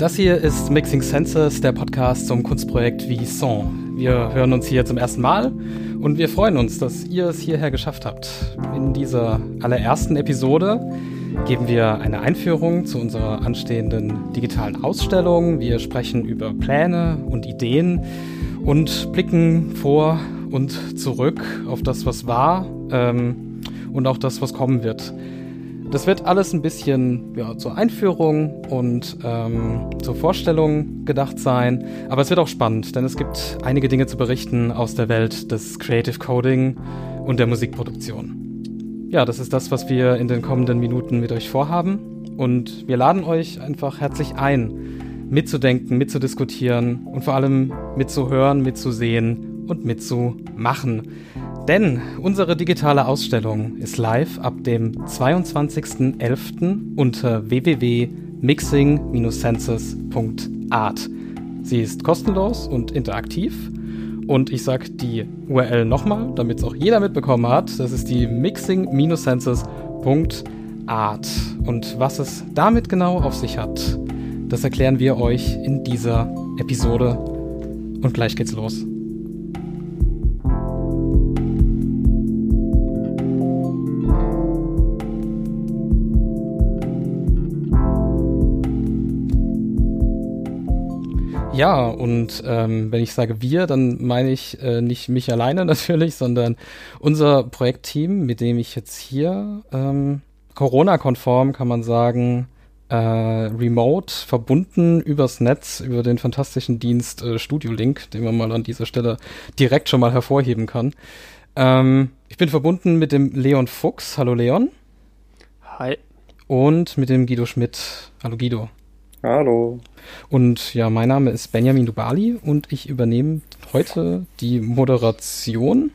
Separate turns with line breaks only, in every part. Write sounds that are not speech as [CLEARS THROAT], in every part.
Das hier ist Mixing Senses, der Podcast zum Kunstprojekt Vison. Wir hören uns hier zum ersten Mal und wir freuen uns, dass ihr es hierher geschafft habt. In dieser allerersten Episode geben wir eine Einführung zu unserer anstehenden digitalen Ausstellung. Wir sprechen über Pläne und Ideen und blicken vor und zurück auf das, was war ähm, und auch das, was kommen wird. Das wird alles ein bisschen ja, zur Einführung und ähm, zur Vorstellung gedacht sein. Aber es wird auch spannend, denn es gibt einige Dinge zu berichten aus der Welt des Creative Coding und der Musikproduktion. Ja, das ist das, was wir in den kommenden Minuten mit euch vorhaben. Und wir laden euch einfach herzlich ein, mitzudenken, mitzudiskutieren und vor allem mitzuhören, mitzusehen und mitzumachen. Denn unsere digitale Ausstellung ist live ab dem 22.11. unter www.mixing-senses.art. Sie ist kostenlos und interaktiv. Und ich sage die URL nochmal, damit es auch jeder mitbekommen hat. Das ist die mixing-senses.art. Und was es damit genau auf sich hat, das erklären wir euch in dieser Episode. Und gleich geht's los. Ja, und ähm, wenn ich sage wir, dann meine ich äh, nicht mich alleine [LAUGHS] natürlich, sondern unser Projektteam, mit dem ich jetzt hier ähm, Corona-konform, kann man sagen, äh, remote verbunden übers Netz, über den fantastischen Dienst äh, Studio Link, den man mal an dieser Stelle direkt schon mal hervorheben kann. Ähm, ich bin verbunden mit dem Leon Fuchs. Hallo Leon.
Hi.
Und mit dem Guido Schmidt. Hallo Guido.
Hallo.
Und ja, mein Name ist Benjamin Dubali und ich übernehme heute die Moderation.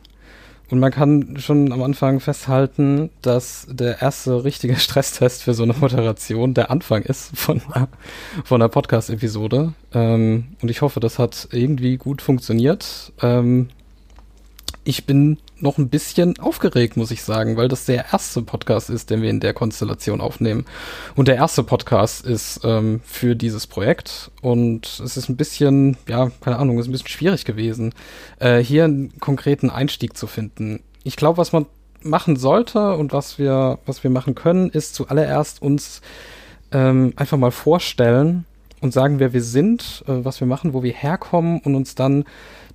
Und man kann schon am Anfang festhalten, dass der erste richtige [LAUGHS] Stresstest für so eine Moderation der Anfang ist von, von einer Podcast-Episode. Ähm, und ich hoffe, das hat irgendwie gut funktioniert. Ähm, ich bin noch ein bisschen aufgeregt, muss ich sagen, weil das der erste Podcast ist, den wir in der Konstellation aufnehmen. Und der erste Podcast ist ähm, für dieses Projekt. Und es ist ein bisschen, ja, keine Ahnung, ist ein bisschen schwierig gewesen, äh, hier einen konkreten Einstieg zu finden. Ich glaube, was man machen sollte und was wir, was wir machen können, ist zuallererst uns ähm, einfach mal vorstellen und sagen, wer wir sind, äh, was wir machen, wo wir herkommen und uns dann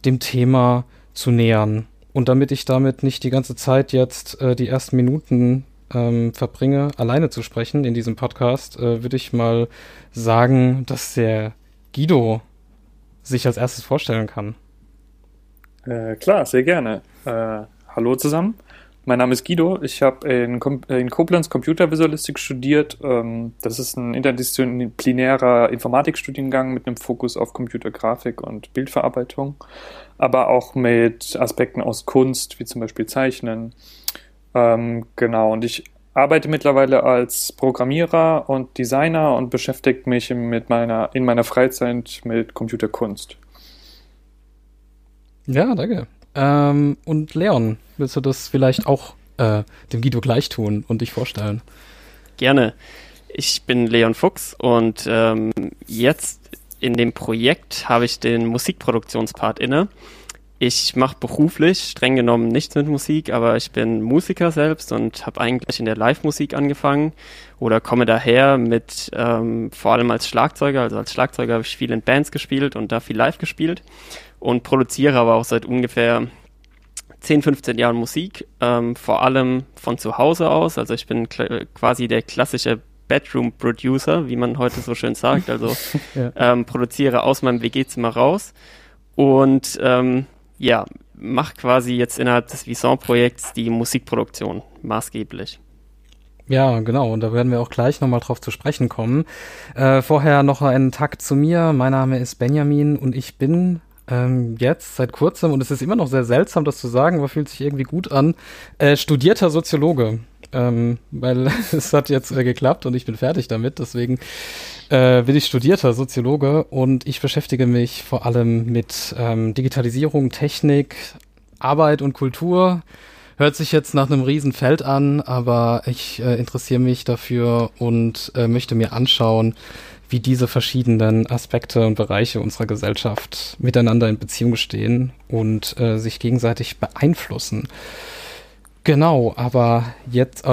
dem Thema zu nähern. Und damit ich damit nicht die ganze Zeit jetzt äh, die ersten Minuten ähm, verbringe, alleine zu sprechen in diesem Podcast, äh, würde ich mal sagen, dass der Guido sich als erstes vorstellen kann.
Äh, klar, sehr gerne. Äh, hallo zusammen. Mein Name ist Guido. Ich habe in, in, Koblenz Computervisualistik studiert. Ähm, das ist ein interdisziplinärer Informatikstudiengang mit einem Fokus auf Computergrafik und Bildverarbeitung aber auch mit Aspekten aus Kunst, wie zum Beispiel Zeichnen. Ähm, genau, und ich arbeite mittlerweile als Programmierer und Designer und beschäftige mich mit meiner, in meiner Freizeit mit Computerkunst.
Ja, danke. Ähm, und Leon, willst du das vielleicht auch äh, dem Guido gleich tun und dich vorstellen?
Gerne. Ich bin Leon Fuchs und ähm, jetzt in dem Projekt habe ich den Musikproduktionspart inne. Ich mache beruflich streng genommen nichts mit Musik, aber ich bin Musiker selbst und habe eigentlich in der Live-Musik angefangen oder komme daher mit ähm, vor allem als Schlagzeuger. Also als Schlagzeuger habe ich viel in Bands gespielt und da viel live gespielt und produziere aber auch seit ungefähr 10, 15 Jahren Musik, ähm, vor allem von zu Hause aus. Also ich bin quasi der klassische Bedroom Producer, wie man heute so schön sagt. Also [LAUGHS] ja. ähm, produziere aus meinem WG-Zimmer raus und ähm, ja, mache quasi jetzt innerhalb des Vison-Projekts die Musikproduktion maßgeblich.
Ja, genau. Und da werden wir auch gleich nochmal drauf zu sprechen kommen. Äh, vorher noch einen Tag zu mir. Mein Name ist Benjamin und ich bin ähm, jetzt seit kurzem, und es ist immer noch sehr seltsam, das zu sagen, aber fühlt sich irgendwie gut an, äh, studierter Soziologe ähm, weil [LAUGHS] es hat jetzt äh, geklappt und ich bin fertig damit. Deswegen äh, bin ich studierter Soziologe und ich beschäftige mich vor allem mit ähm, Digitalisierung, Technik, Arbeit und Kultur. Hört sich jetzt nach einem Riesenfeld an, aber ich äh, interessiere mich dafür und äh, möchte mir anschauen, wie diese verschiedenen Aspekte und Bereiche unserer Gesellschaft miteinander in Beziehung stehen und äh, sich gegenseitig beeinflussen. Genau, aber jetzt,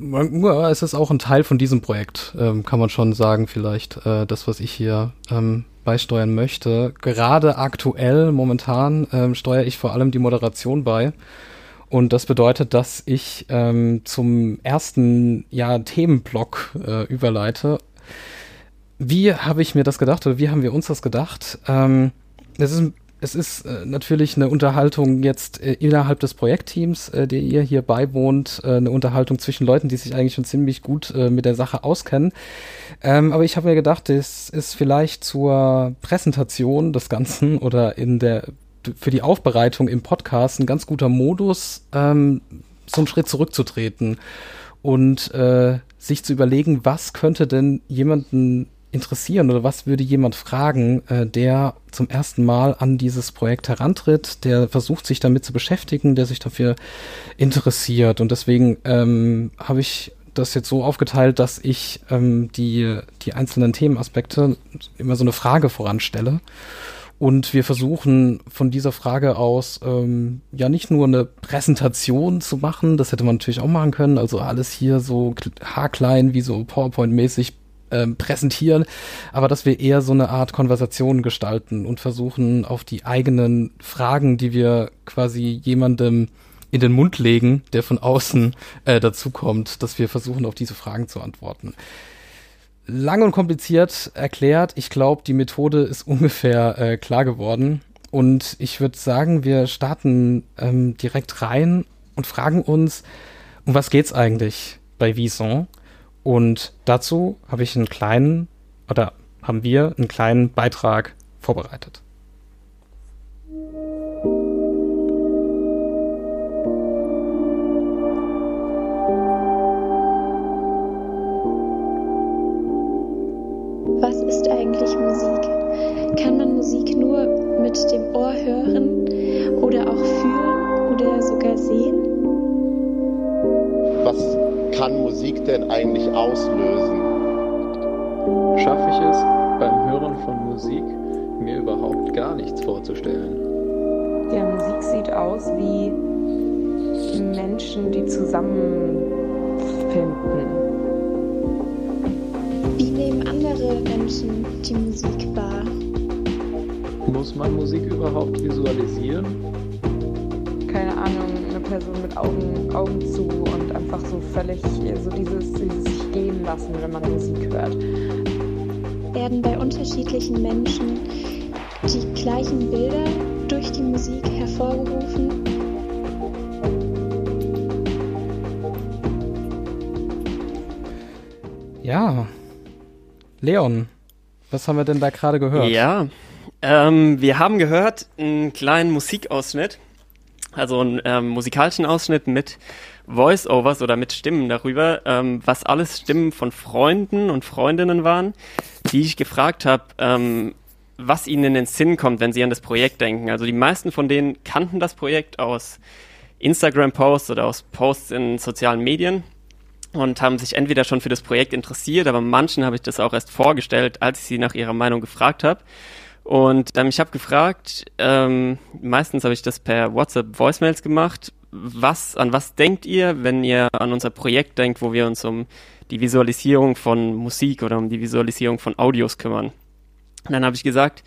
äh, es ist auch ein Teil von diesem Projekt, ähm, kann man schon sagen, vielleicht, äh, das, was ich hier ähm, beisteuern möchte. Gerade aktuell, momentan, ähm, steuere ich vor allem die Moderation bei. Und das bedeutet, dass ich ähm, zum ersten ja, Themenblock äh, überleite. Wie habe ich mir das gedacht oder wie haben wir uns das gedacht? Ähm, es ist es ist äh, natürlich eine Unterhaltung jetzt äh, innerhalb des Projektteams, äh, der ihr hier beiwohnt, äh, eine Unterhaltung zwischen Leuten, die sich eigentlich schon ziemlich gut äh, mit der Sache auskennen. Ähm, aber ich habe mir gedacht, es ist vielleicht zur Präsentation des Ganzen oder in der für die Aufbereitung im Podcast ein ganz guter Modus, ähm, so einen Schritt zurückzutreten und äh, sich zu überlegen, was könnte denn jemanden interessieren oder was würde jemand fragen, äh, der zum ersten Mal an dieses Projekt herantritt, der versucht sich damit zu beschäftigen, der sich dafür interessiert. Und deswegen ähm, habe ich das jetzt so aufgeteilt, dass ich ähm, die, die einzelnen Themenaspekte immer so eine Frage voranstelle. Und wir versuchen von dieser Frage aus ähm, ja nicht nur eine Präsentation zu machen, das hätte man natürlich auch machen können, also alles hier so haarklein wie so PowerPoint-mäßig ähm, präsentieren, aber dass wir eher so eine Art Konversation gestalten und versuchen auf die eigenen Fragen, die wir quasi jemandem in den Mund legen, der von außen äh, dazukommt, dass wir versuchen, auf diese Fragen zu antworten. Lang und kompliziert erklärt, ich glaube, die Methode ist ungefähr äh, klar geworden. Und ich würde sagen, wir starten ähm, direkt rein und fragen uns, um was geht's eigentlich bei Vison? Und dazu habe ich einen kleinen, oder haben wir einen kleinen Beitrag vorbereitet.
Was ist eigentlich Musik? Kann man Musik nur mit dem Ohr hören oder auch fühlen oder sogar sehen?
Was kann Musik denn eigentlich auslösen?
Schaffe ich es beim Hören von Musik, mir überhaupt gar nichts vorzustellen?
Ja, Musik sieht aus wie Menschen, die zusammenfinden.
Wie nehmen andere Menschen die Musik wahr?
Muss man Musik überhaupt visualisieren?
Person mit Augen, Augen zu und einfach so völlig so dieses, dieses sich gehen lassen, wenn man Musik hört.
Werden bei unterschiedlichen Menschen die gleichen Bilder durch die Musik hervorgerufen?
Ja, Leon, was haben wir denn da gerade gehört?
Ja, ähm, wir haben gehört einen kleinen Musikausschnitt, also einen ähm, musikalischen Ausschnitt mit Voice-Overs oder mit Stimmen darüber, ähm, was alles Stimmen von Freunden und Freundinnen waren, die ich gefragt habe, ähm, was ihnen in den Sinn kommt, wenn sie an das Projekt denken. Also die meisten von denen kannten das Projekt aus Instagram-Posts oder aus Posts in sozialen Medien und haben sich entweder schon für das Projekt interessiert, aber manchen habe ich das auch erst vorgestellt, als ich sie nach ihrer Meinung gefragt habe. Und ähm, ich habe gefragt, ähm, meistens habe ich das per WhatsApp Voicemails gemacht, was, an was denkt ihr, wenn ihr an unser Projekt denkt, wo wir uns um die Visualisierung von Musik oder um die Visualisierung von Audios kümmern? Und dann habe ich gesagt,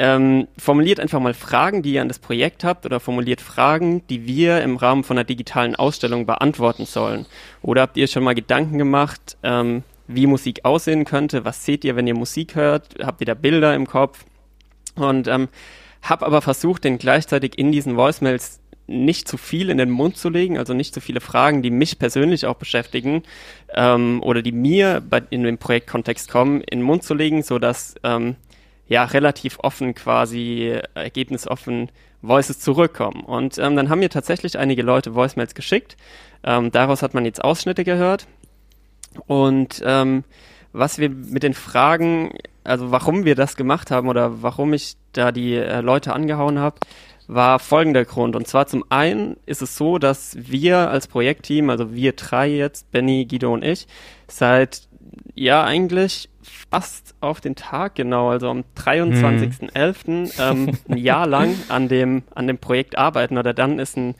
ähm, formuliert einfach mal Fragen, die ihr an das Projekt habt oder formuliert Fragen, die wir im Rahmen von einer digitalen Ausstellung beantworten sollen. Oder habt ihr schon mal Gedanken gemacht, ähm, wie Musik aussehen könnte? Was seht ihr, wenn ihr Musik hört? Habt ihr da Bilder im Kopf? Und ähm, habe aber versucht, den gleichzeitig in diesen Voicemails nicht zu viel in den Mund zu legen, also nicht zu viele Fragen, die mich persönlich auch beschäftigen ähm, oder die mir bei, in dem Projektkontext kommen, in den Mund zu legen, so dass ähm, ja relativ offen quasi äh, ergebnisoffen Voices zurückkommen. Und ähm, dann haben mir tatsächlich einige Leute Voicemails geschickt. Ähm, daraus hat man jetzt Ausschnitte gehört. Und ähm, was wir mit den Fragen, also warum wir das gemacht haben oder warum ich da die äh, Leute angehauen habe, war folgender Grund. Und zwar zum einen ist es so, dass wir als Projektteam, also wir drei jetzt, Benny, Guido und ich, seit ja eigentlich fast auf den Tag genau, also am 23.11. ähm, ein [LAUGHS] Jahr lang an dem, an dem Projekt arbeiten oder dann ist ein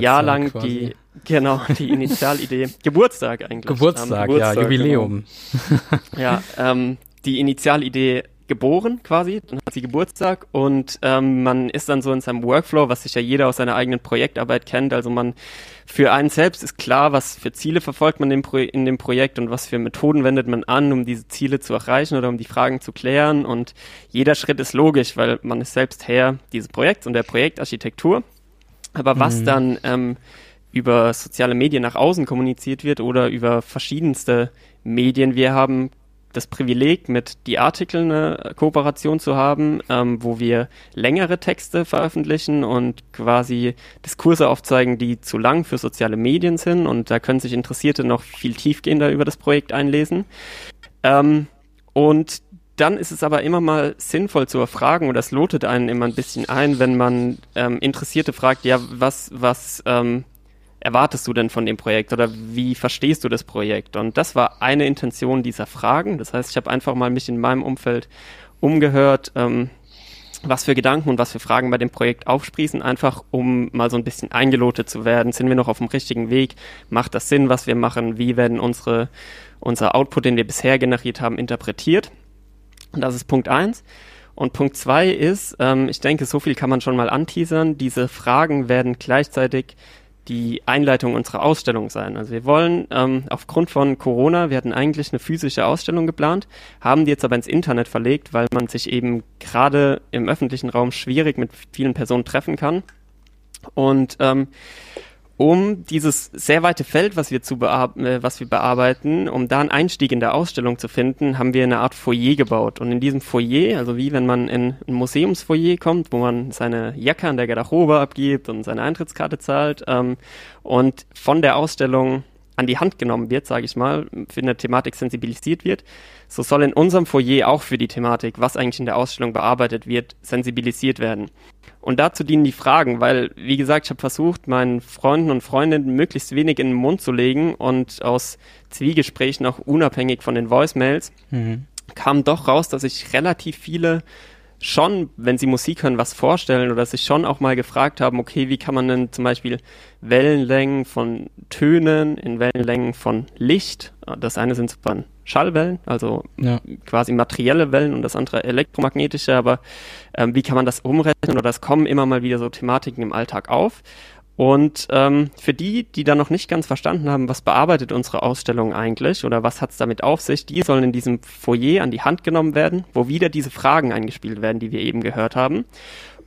Jahr lang quasi. die, genau, die Initialidee, [LAUGHS] Geburtstag eigentlich.
Geburtstag, ähm, Geburtstag ja, Jubiläum.
Genau. ja, ähm, die Initialidee geboren quasi, dann hat sie Geburtstag und ähm, man ist dann so in seinem Workflow, was sich ja jeder aus seiner eigenen Projektarbeit kennt. Also man für einen selbst ist klar, was für Ziele verfolgt man in dem Projekt und was für Methoden wendet man an, um diese Ziele zu erreichen oder um die Fragen zu klären. Und jeder Schritt ist logisch, weil man ist selbst Herr dieses Projekts und der Projektarchitektur. Aber was mhm. dann ähm, über soziale Medien nach außen kommuniziert wird oder über verschiedenste Medien. Wir haben das Privileg, mit die Artikel eine Kooperation zu haben, ähm, wo wir längere Texte veröffentlichen und quasi Diskurse aufzeigen, die zu lang für soziale Medien sind. Und da können sich Interessierte noch viel tiefgehender über das Projekt einlesen. Ähm, und dann ist es aber immer mal sinnvoll zu erfragen, und das lotet einen immer ein bisschen ein, wenn man ähm, Interessierte fragt, ja, was, was, ähm, erwartest du denn von dem Projekt oder wie verstehst du das Projekt? Und das war eine Intention dieser Fragen. Das heißt, ich habe einfach mal mich in meinem Umfeld umgehört, ähm, was für Gedanken und was für Fragen bei dem Projekt aufsprießen, einfach um mal so ein bisschen eingelotet zu werden. Sind wir noch auf dem richtigen Weg? Macht das Sinn, was wir machen? Wie werden unsere, unser Output, den wir bisher generiert haben, interpretiert? Und das ist Punkt eins. Und Punkt zwei ist, ähm, ich denke, so viel kann man schon mal anteasern. Diese Fragen werden gleichzeitig die Einleitung unserer Ausstellung sein. Also wir wollen ähm, aufgrund von Corona, wir hatten eigentlich eine physische Ausstellung geplant, haben die jetzt aber ins Internet verlegt, weil man sich eben gerade im öffentlichen Raum schwierig mit vielen Personen treffen kann. Und ähm, um dieses sehr weite Feld, was wir, zu äh, was wir bearbeiten, um da einen Einstieg in der Ausstellung zu finden, haben wir eine Art Foyer gebaut. Und in diesem Foyer, also wie wenn man in ein Museumsfoyer kommt, wo man seine Jacke an der Garderobe abgibt und seine Eintrittskarte zahlt ähm, und von der Ausstellung an die Hand genommen wird, sage ich mal, für eine Thematik sensibilisiert wird, so soll in unserem Foyer auch für die Thematik, was eigentlich in der Ausstellung bearbeitet wird, sensibilisiert werden. Und dazu dienen die Fragen, weil, wie gesagt, ich habe versucht, meinen Freunden und Freundinnen möglichst wenig in den Mund zu legen und aus Zwiegesprächen auch unabhängig von den Voicemails mhm. kam doch raus, dass ich relativ viele schon, wenn sie Musik hören, was vorstellen oder sich schon auch mal gefragt haben, okay, wie kann man denn zum Beispiel Wellenlängen von Tönen in Wellenlängen von Licht, das eine sind dann Schallwellen, also ja. quasi materielle Wellen und das andere elektromagnetische, aber ähm, wie kann man das umrechnen oder es kommen immer mal wieder so Thematiken im Alltag auf und ähm, für die, die da noch nicht ganz verstanden haben, was bearbeitet unsere Ausstellung eigentlich oder was hat es damit auf sich, die sollen in diesem Foyer an die Hand genommen werden, wo wieder diese Fragen eingespielt werden, die wir eben gehört haben.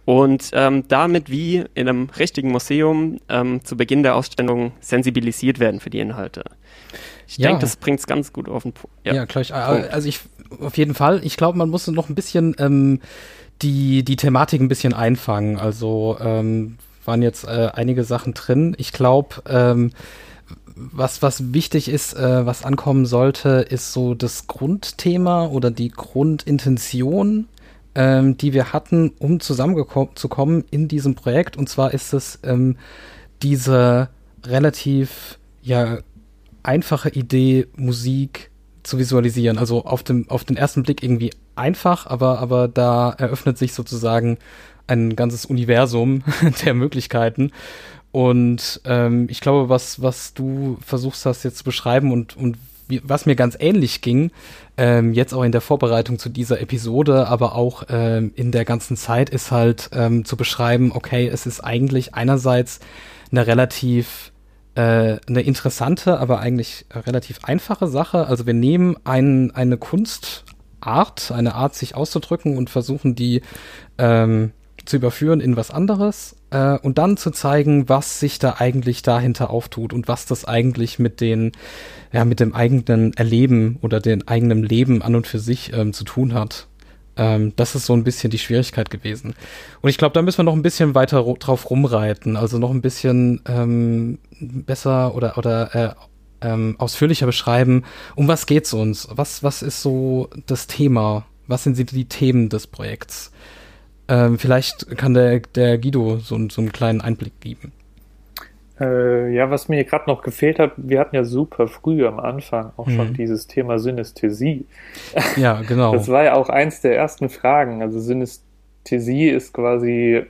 Und ähm, damit wie in einem richtigen Museum ähm, zu Beginn der Ausstellung sensibilisiert werden für die Inhalte. Ich ja. denke, das bringt es ganz gut auf den Punkt.
Ja, ja klar. Ich, also ich auf jeden Fall. Ich glaube, man muss noch ein bisschen ähm, die, die Thematik ein bisschen einfangen. Also ähm, waren jetzt äh, einige Sachen drin. Ich glaube, ähm, was, was wichtig ist, äh, was ankommen sollte, ist so das Grundthema oder die Grundintention, ähm, die wir hatten, um zusammenzukommen in diesem Projekt. Und zwar ist es ähm, diese relativ ja, einfache Idee, Musik zu visualisieren. Also auf, dem, auf den ersten Blick irgendwie einfach, aber, aber da eröffnet sich sozusagen ein ganzes Universum [LAUGHS] der Möglichkeiten. Und ähm, ich glaube, was, was du versuchst hast jetzt zu beschreiben und, und wie, was mir ganz ähnlich ging, ähm, jetzt auch in der Vorbereitung zu dieser Episode, aber auch ähm, in der ganzen Zeit, ist halt ähm, zu beschreiben, okay, es ist eigentlich einerseits eine relativ äh, eine interessante, aber eigentlich relativ einfache Sache. Also wir nehmen ein, eine Kunstart, eine Art, sich auszudrücken und versuchen die ähm, zu überführen in was anderes äh, und dann zu zeigen, was sich da eigentlich dahinter auftut und was das eigentlich mit den, ja, mit dem eigenen Erleben oder dem eigenen Leben an und für sich ähm, zu tun hat. Ähm, das ist so ein bisschen die Schwierigkeit gewesen. Und ich glaube, da müssen wir noch ein bisschen weiter drauf rumreiten, also noch ein bisschen ähm, besser oder, oder äh, ähm, ausführlicher beschreiben, um was geht's uns? Was, was ist so das Thema? Was sind die Themen des Projekts? Ähm, vielleicht kann der, der Guido so, so einen kleinen Einblick geben.
Äh, ja, was mir gerade noch gefehlt hat, wir hatten ja super früh am Anfang auch schon
Mhm.
dieses Thema Synästhesie. [LAUGHS]
Ja, genau.
Das war ja auch eins der ersten Fragen. Also Synästhesie ist quasi,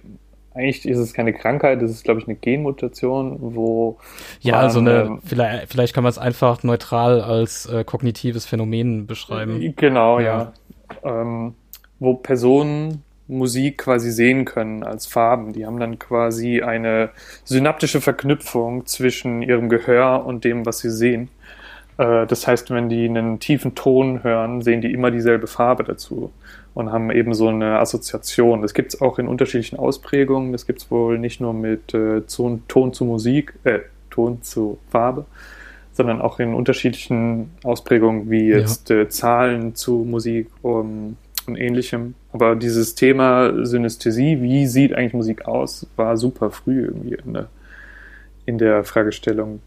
eigentlich ist es keine Krankheit, das ist, glaube ich, eine Genmutation, wo
ja,
man,
also eine,
ähm,
vielleicht, vielleicht kann man es einfach neutral als äh, kognitives Phänomen beschreiben.
Genau,
Ja.
ja. Ähm, wo Personen Musik quasi sehen können als Farben. Die haben dann quasi eine synaptische Verknüpfung zwischen ihrem Gehör und dem, was sie sehen. Äh, das heißt, wenn die einen tiefen Ton hören, sehen die immer dieselbe Farbe dazu und haben eben so eine Assoziation. Das gibt es auch in unterschiedlichen Ausprägungen. Das gibt es wohl nicht nur mit äh, Ton, Ton zu Musik, äh, Ton zu Farbe, sondern auch in unterschiedlichen Ausprägungen wie
Ja.
jetzt äh, Zahlen zu Musik um, und ähnlichem. Aber dieses Thema Synästhesie, wie sieht eigentlich Musik aus, war super früh irgendwie in der, in der Fragestellung.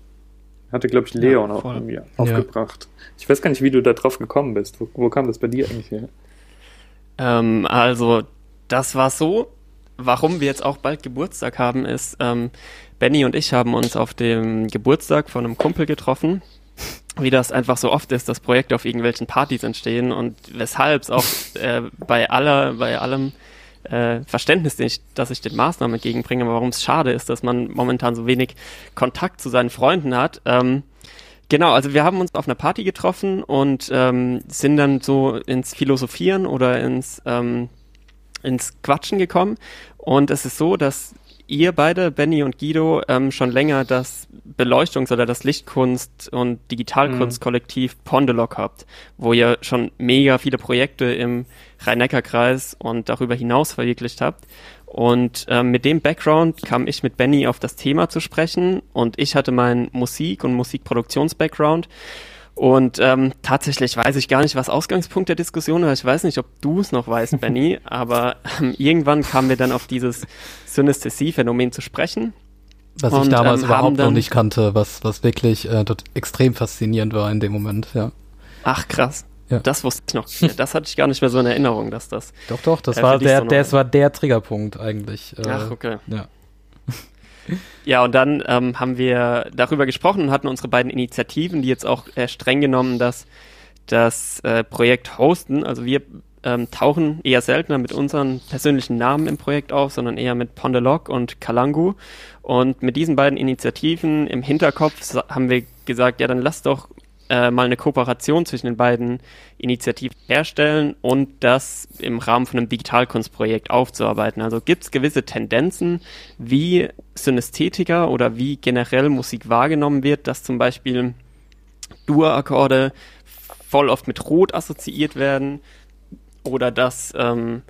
Hatte, glaube ich, Leon auch
voll.
irgendwie aufgebracht. Ich weiß gar nicht, wie du da drauf gekommen bist. Wo, wo kam das bei dir eigentlich her?
Ähm, also, das war so. Warum wir jetzt auch bald Geburtstag haben, ist, ähm, Benny und ich haben uns auf dem Geburtstag von einem Kumpel getroffen. Wie das einfach so oft ist, dass Projekte auf irgendwelchen Partys entstehen und weshalb es auch [LAUGHS] äh, bei aller, bei allem äh, Verständnis, den ich, dass ich den Maßnahmen entgegenbringe, warum es schade ist, dass man momentan so wenig Kontakt zu seinen Freunden hat. Ähm, Genau, also wir haben uns auf einer Party getroffen und ähm, sind dann so ins Philosophieren oder ins, ähm, ins Quatschen gekommen. Und es ist so, dass ihr beide, Benny und Guido, ähm, schon länger das Beleuchtungs- oder das Lichtkunst- und Digitalkunstkollektiv Pondelog habt, wo ihr schon mega viele Projekte im Rhein-Neckar-Kreis und darüber hinaus verwirklicht habt. Und ähm, mit dem Background kam ich mit Benny auf das Thema zu sprechen und ich hatte meinen Musik- und Musikproduktions-Background. Und ähm, tatsächlich weiß ich gar nicht, was Ausgangspunkt der Diskussion war. Ich weiß nicht, ob du es noch weißt, Benny, [LAUGHS] aber ähm, irgendwann kamen wir dann auf dieses Synästhesie-Phänomen zu sprechen.
Was ich
Und,
damals
ähm,
überhaupt noch nicht kannte, was, was wirklich äh, dort extrem faszinierend war in dem Moment, ja.
Ach krass,
Ja.
das wusste ich noch. Das hatte ich gar nicht mehr so in Erinnerung, dass das.
Doch, doch, das
Äh,
war der, das war der Triggerpunkt eigentlich. Äh,
Ach, okay.
Ja.
Ja, und dann ähm, haben wir darüber gesprochen und hatten unsere beiden Initiativen, die jetzt auch äh, streng genommen das, das äh, Projekt hosten. Also wir ähm, tauchen eher seltener mit unseren persönlichen Namen im Projekt auf, sondern eher mit Pondelog und Kalangu. Und mit diesen beiden Initiativen im Hinterkopf haben wir gesagt, ja, dann lass doch äh, mal eine Kooperation zwischen den beiden Initiativen herstellen und das im Rahmen von einem Digitalkunstprojekt aufzuarbeiten. Also gibt es gewisse Tendenzen, wie Synästhetiker oder wie generell Musik wahrgenommen wird, dass zum Beispiel Dur-Akkorde voll oft mit Rot assoziiert werden oder dass ähm,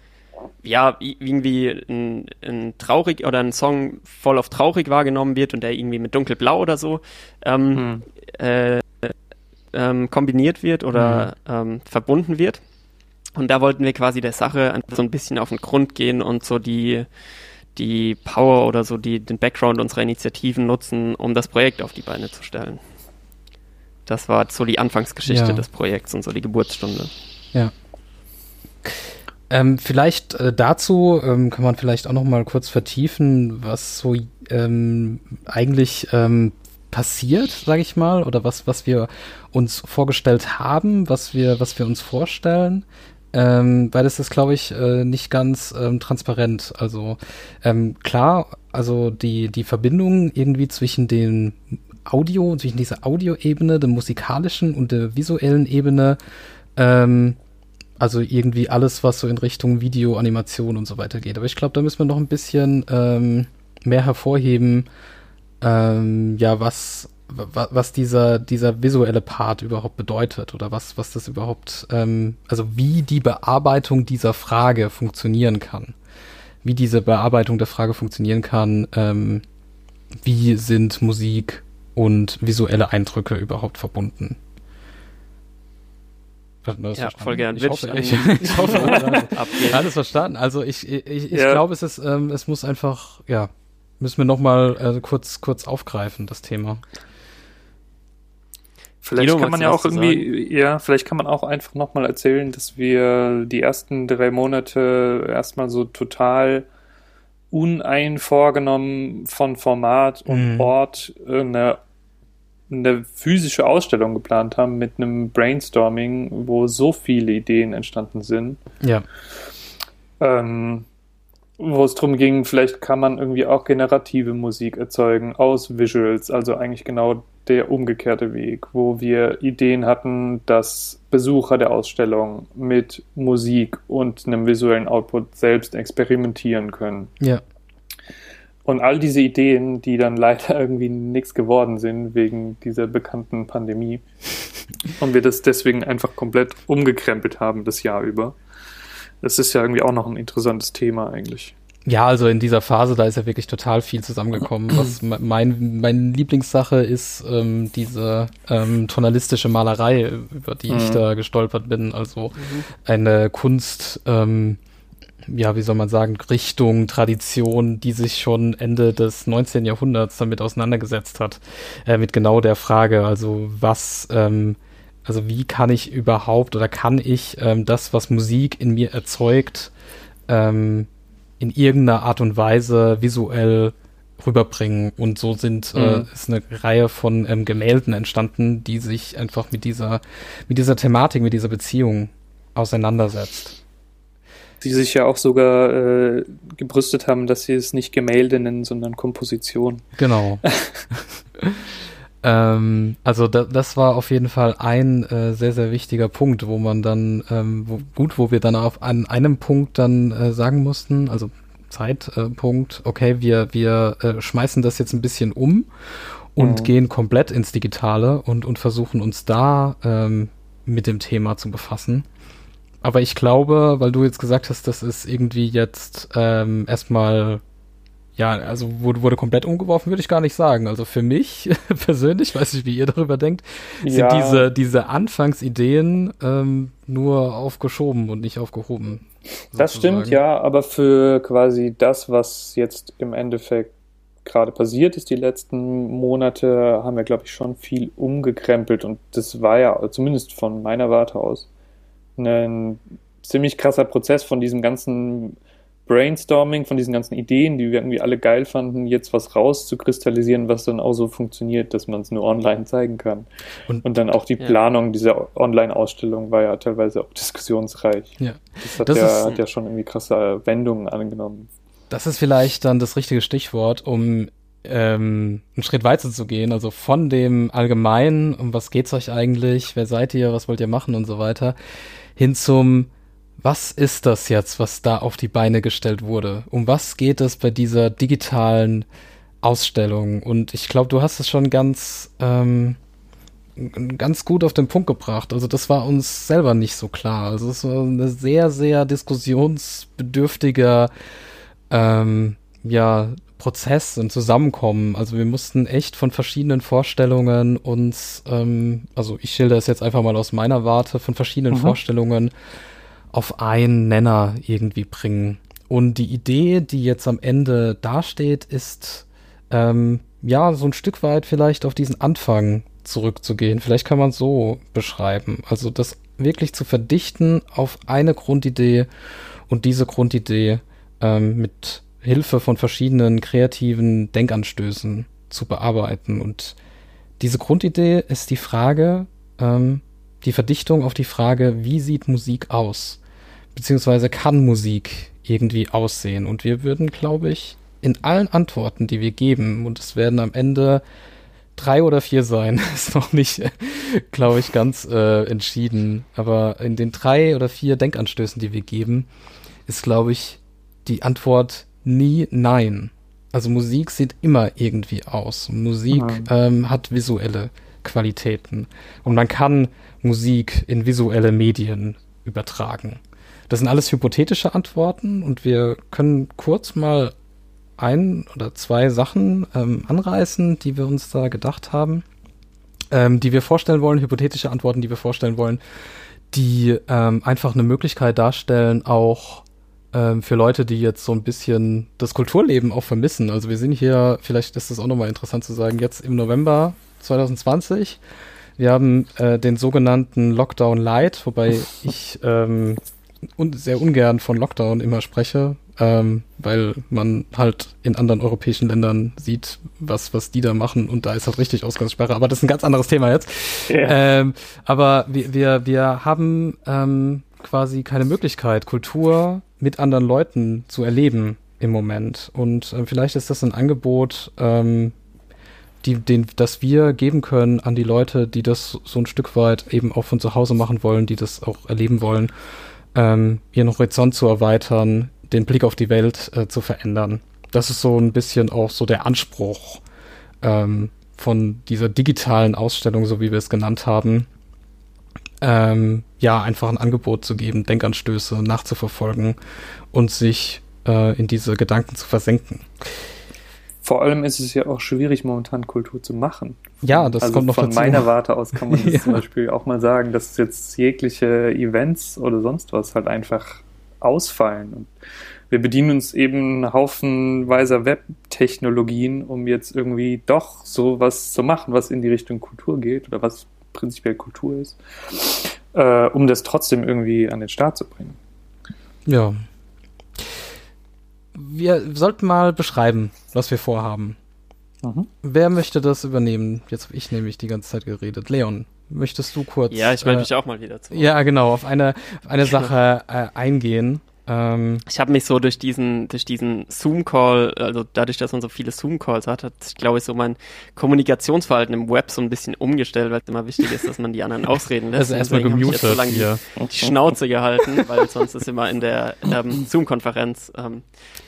ja irgendwie ein, ein traurig oder ein Song voll auf traurig wahrgenommen wird und der irgendwie mit dunkelblau oder so ähm, äh, ähm, kombiniert wird oder ähm, verbunden wird. Und da wollten wir quasi der Sache so ein bisschen auf den Grund gehen und so die, die Power oder so die, den Background unserer Initiativen nutzen, um das Projekt auf die Beine zu stellen. Das war so die Anfangsgeschichte
Ja.
des Projekts und so die Geburtsstunde.
Ja. Ähm, vielleicht äh, dazu ähm, kann man vielleicht auch noch mal kurz vertiefen, was so ähm, eigentlich ähm, passiert, sage ich mal, oder was was wir uns vorgestellt haben, was wir was wir uns vorstellen. Ähm, weil das ist, glaube ich, äh, nicht ganz ähm, transparent. Also ähm, klar, also die die Verbindung irgendwie zwischen den Audio, zwischen dieser Audioebene, der musikalischen und der visuellen Ebene, ähm, also irgendwie alles, was so in Richtung Video, Animation und so weiter geht. Aber ich glaube, da müssen wir noch ein bisschen ähm, mehr hervorheben, ähm, ja, was, wa- was dieser, dieser visuelle Part überhaupt bedeutet oder was, was das überhaupt, ähm, also wie die Bearbeitung dieser Frage funktionieren kann. Wie diese Bearbeitung der Frage funktionieren kann, ähm, wie sind Musik und visuelle Eindrücke überhaupt verbunden.
Ja,
verstanden?
voll gern.
Ich hoffe,
ich- [LAUGHS]
ich, hoffe, [LAUGHS] alles verstanden. Also ich, ich, ich
Ja.
glaube, es ist, ähm, es muss einfach, ja, müssen wir noch mal äh, kurz, kurz aufgreifen, das Thema.
Vielleicht
Guido,
kann man ja auch irgendwie, ja, vielleicht kann man auch einfach nochmal erzählen, dass wir die ersten drei Monate erstmal so total uneinvorgenommen von Format und
Mhm.
Ort äh, eine, eine physische Ausstellung geplant haben mit einem Brainstorming, wo so viele Ideen entstanden sind.
Ja.
ähm, wo es darum ging, vielleicht kann man irgendwie auch generative Musik erzeugen aus Visuals, also eigentlich genau der umgekehrte Weg, wo wir Ideen hatten, dass Besucher der Ausstellung mit Musik und einem visuellen Output selbst experimentieren können.
Ja.
Und all diese Ideen, die dann [LAUGHS] leider irgendwie nichts geworden sind wegen dieser bekannten Pandemie [LAUGHS] und wir das deswegen einfach komplett umgekrempelt haben das Jahr über. Das ist ja irgendwie auch noch ein interessantes Thema eigentlich.
Ja, also in dieser Phase, da ist ja wirklich total viel zusammengekommen. [CLEARS THROAT] Was me- mein, meine Lieblingssache ist ähm, diese ähm, tonalistische Malerei, über die ich
Mhm.
da gestolpert bin. Also eine Kunst, ähm, ja, wie soll man sagen, Richtung, Tradition, die sich schon Ende des 19. Jahrhunderts damit auseinandergesetzt hat. Äh, mit genau der Frage, also was, ähm, also wie kann ich überhaupt oder kann ich ähm, das, was Musik in mir erzeugt, ähm, in irgendeiner Art und Weise visuell rüberbringen. Und so sind äh,
Mhm.
ist eine Reihe von ähm, Gemälden entstanden, die sich einfach mit dieser, mit dieser Thematik, mit dieser Beziehung auseinandersetzt.
Die sich ja auch sogar äh, gebrüstet haben, dass sie es nicht Gemälde nennen, sondern Komposition.
Genau. [LAUGHS] ähm, also da, das war auf jeden Fall ein äh, sehr, sehr wichtiger Punkt, wo man dann, ähm, wo, gut, wo wir dann auf an einem Punkt dann äh, sagen mussten, also Zeitpunkt, okay, wir, wir äh, schmeißen das jetzt ein bisschen um und
Mhm.
gehen komplett ins Digitale und, und versuchen uns da ähm, mit dem Thema zu befassen. Aber ich glaube, weil du jetzt gesagt hast, das ist irgendwie jetzt ähm, erstmal, ja, also wurde, wurde komplett umgeworfen, würde ich gar nicht sagen. Also für mich [LAUGHS] persönlich, weiß ich, wie ihr darüber denkt, sind
Ja.
diese, diese Anfangsideen ähm, nur aufgeschoben und nicht aufgehoben.
Das stimmt,
sozusagen.
ja, aber für quasi das, was jetzt im Endeffekt gerade passiert ist, die letzten Monate, haben wir, glaube ich, schon viel umgekrempelt und das war ja zumindest von meiner Warte aus ein ziemlich krasser Prozess von diesem ganzen Brainstorming, von diesen ganzen Ideen, die wir irgendwie alle geil fanden, jetzt was rauszukristallisieren, was dann auch so funktioniert, dass man es nur online zeigen kann.
Und-
Und, dann auch die
Ja.
Planung dieser Online-Ausstellung war ja teilweise auch diskussionsreich.
Ja.
Das hat,
Das
ja,
ist-
hat ja schon irgendwie krasse Wendungen angenommen.
Das ist vielleicht dann das richtige Stichwort, um ähm, einen Schritt weiter zu gehen. Also von dem Allgemeinen, um was geht's euch eigentlich, wer seid ihr, was wollt ihr machen und so weiter, hin zum was ist das jetzt, was da auf die Beine gestellt wurde? Um was geht es bei dieser digitalen Ausstellung? Und ich glaube, du hast es schon ganz, ähm, ganz gut auf den Punkt gebracht. Also das war uns selber nicht so klar. Also es war eine sehr, sehr diskussionsbedürftiger ähm, ja, Prozess und Zusammenkommen. Also wir mussten echt von verschiedenen Vorstellungen uns, ähm, also ich schilder es jetzt einfach mal aus meiner Warte, von verschiedenen
Mhm.
Vorstellungen auf einen Nenner irgendwie bringen. Und die Idee, die jetzt am Ende dasteht, ist ähm, ja so ein Stück weit vielleicht auf diesen Anfang zurückzugehen. Vielleicht kann man es so beschreiben. Also das wirklich zu verdichten auf eine Grundidee und diese Grundidee ähm, mit Hilfe von verschiedenen kreativen Denkanstößen zu bearbeiten. Und diese Grundidee ist die Frage, ähm, die Verdichtung auf die Frage, wie sieht Musik aus? Beziehungsweise kann Musik irgendwie aussehen? Und wir würden, glaube ich, in allen Antworten, die wir geben, und es werden am Ende drei oder vier sein, [LAUGHS] ist noch nicht, glaube ich, ganz äh, entschieden. Aber in den drei oder vier Denkanstößen, die wir geben, ist, glaube ich, die Antwort nie nein. Also Musik sieht immer irgendwie aus. Musik
Mhm.
ähm, hat visuelle Qualitäten. Und man kann Musik in visuelle Medien übertragen. Das sind alles hypothetische Antworten und wir können kurz mal ein oder zwei Sachen ähm, anreißen, die wir uns da gedacht haben, ähm, die wir vorstellen wollen, hypothetische Antworten, die wir vorstellen wollen, die ähm, einfach eine Möglichkeit darstellen, auch ähm, für Leute, die jetzt so ein bisschen das Kulturleben auch vermissen. Also wir sind hier, vielleicht ist das auch nochmal interessant zu sagen, jetzt im November 2020 Wir haben äh, den sogenannten Lockdown Light, wobei [LAUGHS] ich ähm, un sehr ungern von Lockdown immer spreche, ähm, weil man halt in anderen europäischen Ländern sieht, was, was die da machen und da ist halt richtig Ausgangssperre. Aber das ist ein ganz anderes Thema jetzt.
Ja.
Ähm, aber wir, wir, wir haben ähm, quasi keine Möglichkeit, Kultur mit anderen Leuten zu erleben im Moment. Und äh, vielleicht ist das ein Angebot, ähm, die, den, das wir geben können an die Leute, die das so ein Stück weit eben auch von zu Hause machen wollen, die das auch erleben wollen, ähm, ihren Horizont zu erweitern, den Blick auf die Welt äh, zu verändern. Das ist so ein bisschen auch so der Anspruch ähm, von dieser digitalen Ausstellung, so wie wir es genannt haben. Ähm, ja, einfach ein Angebot zu geben, Denkanstöße nachzuverfolgen und sich äh, in diese Gedanken zu versenken.
Vor allem ist es ja auch schwierig, momentan Kultur zu machen.
Ja, das
also
kommt noch
von
dazu.
meiner Warte aus kann man [LAUGHS] das
Ja.
zum Beispiel auch mal sagen, dass jetzt jegliche Events oder sonst was halt einfach ausfallen. Und wir bedienen uns eben haufenweiser Web-Technologien, um jetzt irgendwie doch sowas zu machen, was in die Richtung Kultur geht oder was prinzipiell Kultur ist, äh, um das trotzdem irgendwie an den Start zu bringen.
Ja. Wir sollten mal beschreiben, was wir vorhaben.
Mhm.
Wer möchte das übernehmen? Jetzt habe ich nämlich die ganze Zeit geredet. Leon, möchtest du kurz?
Ja, ich melde
äh,
mich auch mal wieder zu.
Ja, genau, auf eine, auf eine [LAUGHS] Sache äh, eingehen. Ähm,
Ich habe mich so durch diesen, durch diesen Zoom-Call, also dadurch, dass man so viele Zoom-Calls hat, hat sich, glaube ich, so mein Kommunikationsverhalten im Web so ein bisschen umgestellt, weil es immer wichtig ist, dass man die anderen [LAUGHS] ausreden lässt.
also erstmal
hab ich jetzt
gemutet
so lange die, die Schnauze gehalten, weil sonst ist immer in der ähm, Zoom-Konferenz ähm,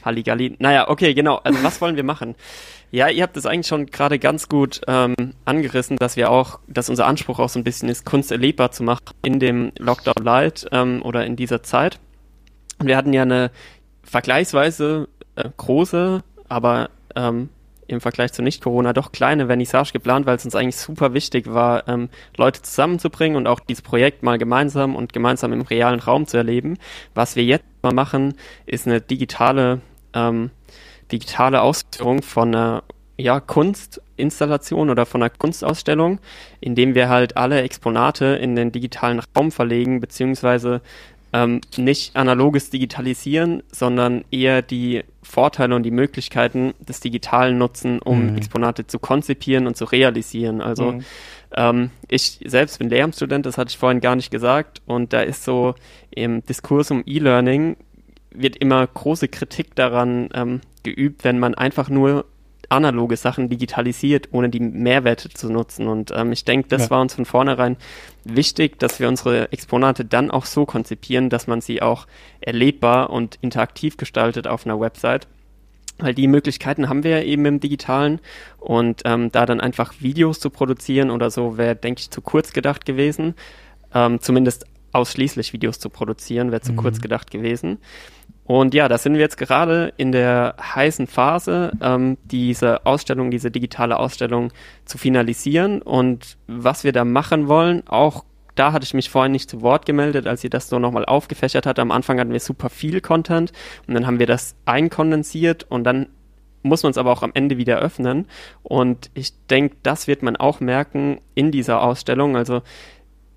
Halligalli. Naja, okay, genau. Also was wollen wir machen? Ja, ihr habt es eigentlich schon gerade ganz gut ähm, angerissen, dass wir auch, dass unser Anspruch auch so ein bisschen ist, Kunst erlebbar zu machen in dem Lockdown Light ähm, oder in dieser Zeit. Und wir hatten ja eine vergleichsweise äh, große, aber ähm, im Vergleich zu Nicht-Corona doch kleine Vernissage geplant, weil es uns eigentlich super wichtig war, ähm, Leute zusammenzubringen und auch dieses Projekt mal gemeinsam und gemeinsam im realen Raum zu erleben. Was wir jetzt mal machen, ist eine digitale, ähm, digitale Ausführung von einer ja, Kunstinstallation oder von einer Kunstausstellung, indem wir halt alle Exponate in den digitalen Raum verlegen, beziehungsweise ähm, nicht analoges Digitalisieren, sondern eher die Vorteile und die Möglichkeiten des Digitalen nutzen, um
Mhm.
Exponate zu konzipieren und zu realisieren. Also
Mhm.
ähm, ich selbst bin Lehramtsstudent, das hatte ich vorhin gar nicht gesagt, und da ist so im Diskurs um E-Learning wird immer große Kritik daran ähm, geübt, wenn man einfach nur analoge Sachen digitalisiert, ohne die Mehrwerte zu nutzen. Und ähm, ich denke, das
Ja.
war uns von vornherein wichtig, dass wir unsere Exponate dann auch so konzipieren, dass man sie auch erlebbar und interaktiv gestaltet auf einer Website. Weil die Möglichkeiten haben wir ja eben im Digitalen und ähm, da dann einfach Videos zu produzieren oder so wäre, denke ich, zu kurz gedacht gewesen. Ähm, zumindest ausschließlich Videos zu produzieren, wäre zu
Mhm.
kurz gedacht gewesen. Und ja, da sind wir jetzt gerade in der heißen Phase, ähm, diese Ausstellung, diese digitale Ausstellung zu finalisieren. Und was wir da machen wollen, auch da hatte ich mich vorhin nicht zu Wort gemeldet, als ihr das so nochmal aufgefächert hat. Am Anfang hatten wir super viel Content und dann haben wir das einkondensiert und dann muss man es aber auch am Ende wieder öffnen. Und ich denke, das wird man auch merken in dieser Ausstellung. Also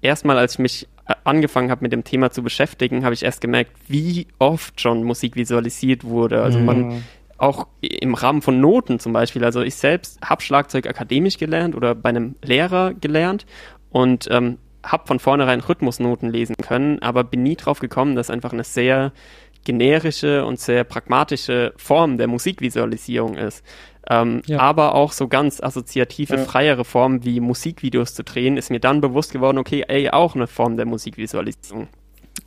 erstmal, als ich mich angefangen habe, mit dem Thema zu beschäftigen, habe ich erst gemerkt, wie oft schon Musik visualisiert wurde. Also man
Mhm.
auch im Rahmen von Noten zum Beispiel. Also ich selbst habe Schlagzeug akademisch gelernt oder bei einem Lehrer gelernt und ähm, habe von vornherein Rhythmusnoten lesen können, aber bin nie drauf gekommen, dass einfach eine sehr generische und sehr pragmatische Form der Musikvisualisierung ist. Ähm,
Ja.
Aber auch so ganz assoziative,
Ja.
freiere Formen wie Musikvideos zu drehen, ist mir dann bewusst geworden, okay, ey, auch eine Form der Musikvisualisierung.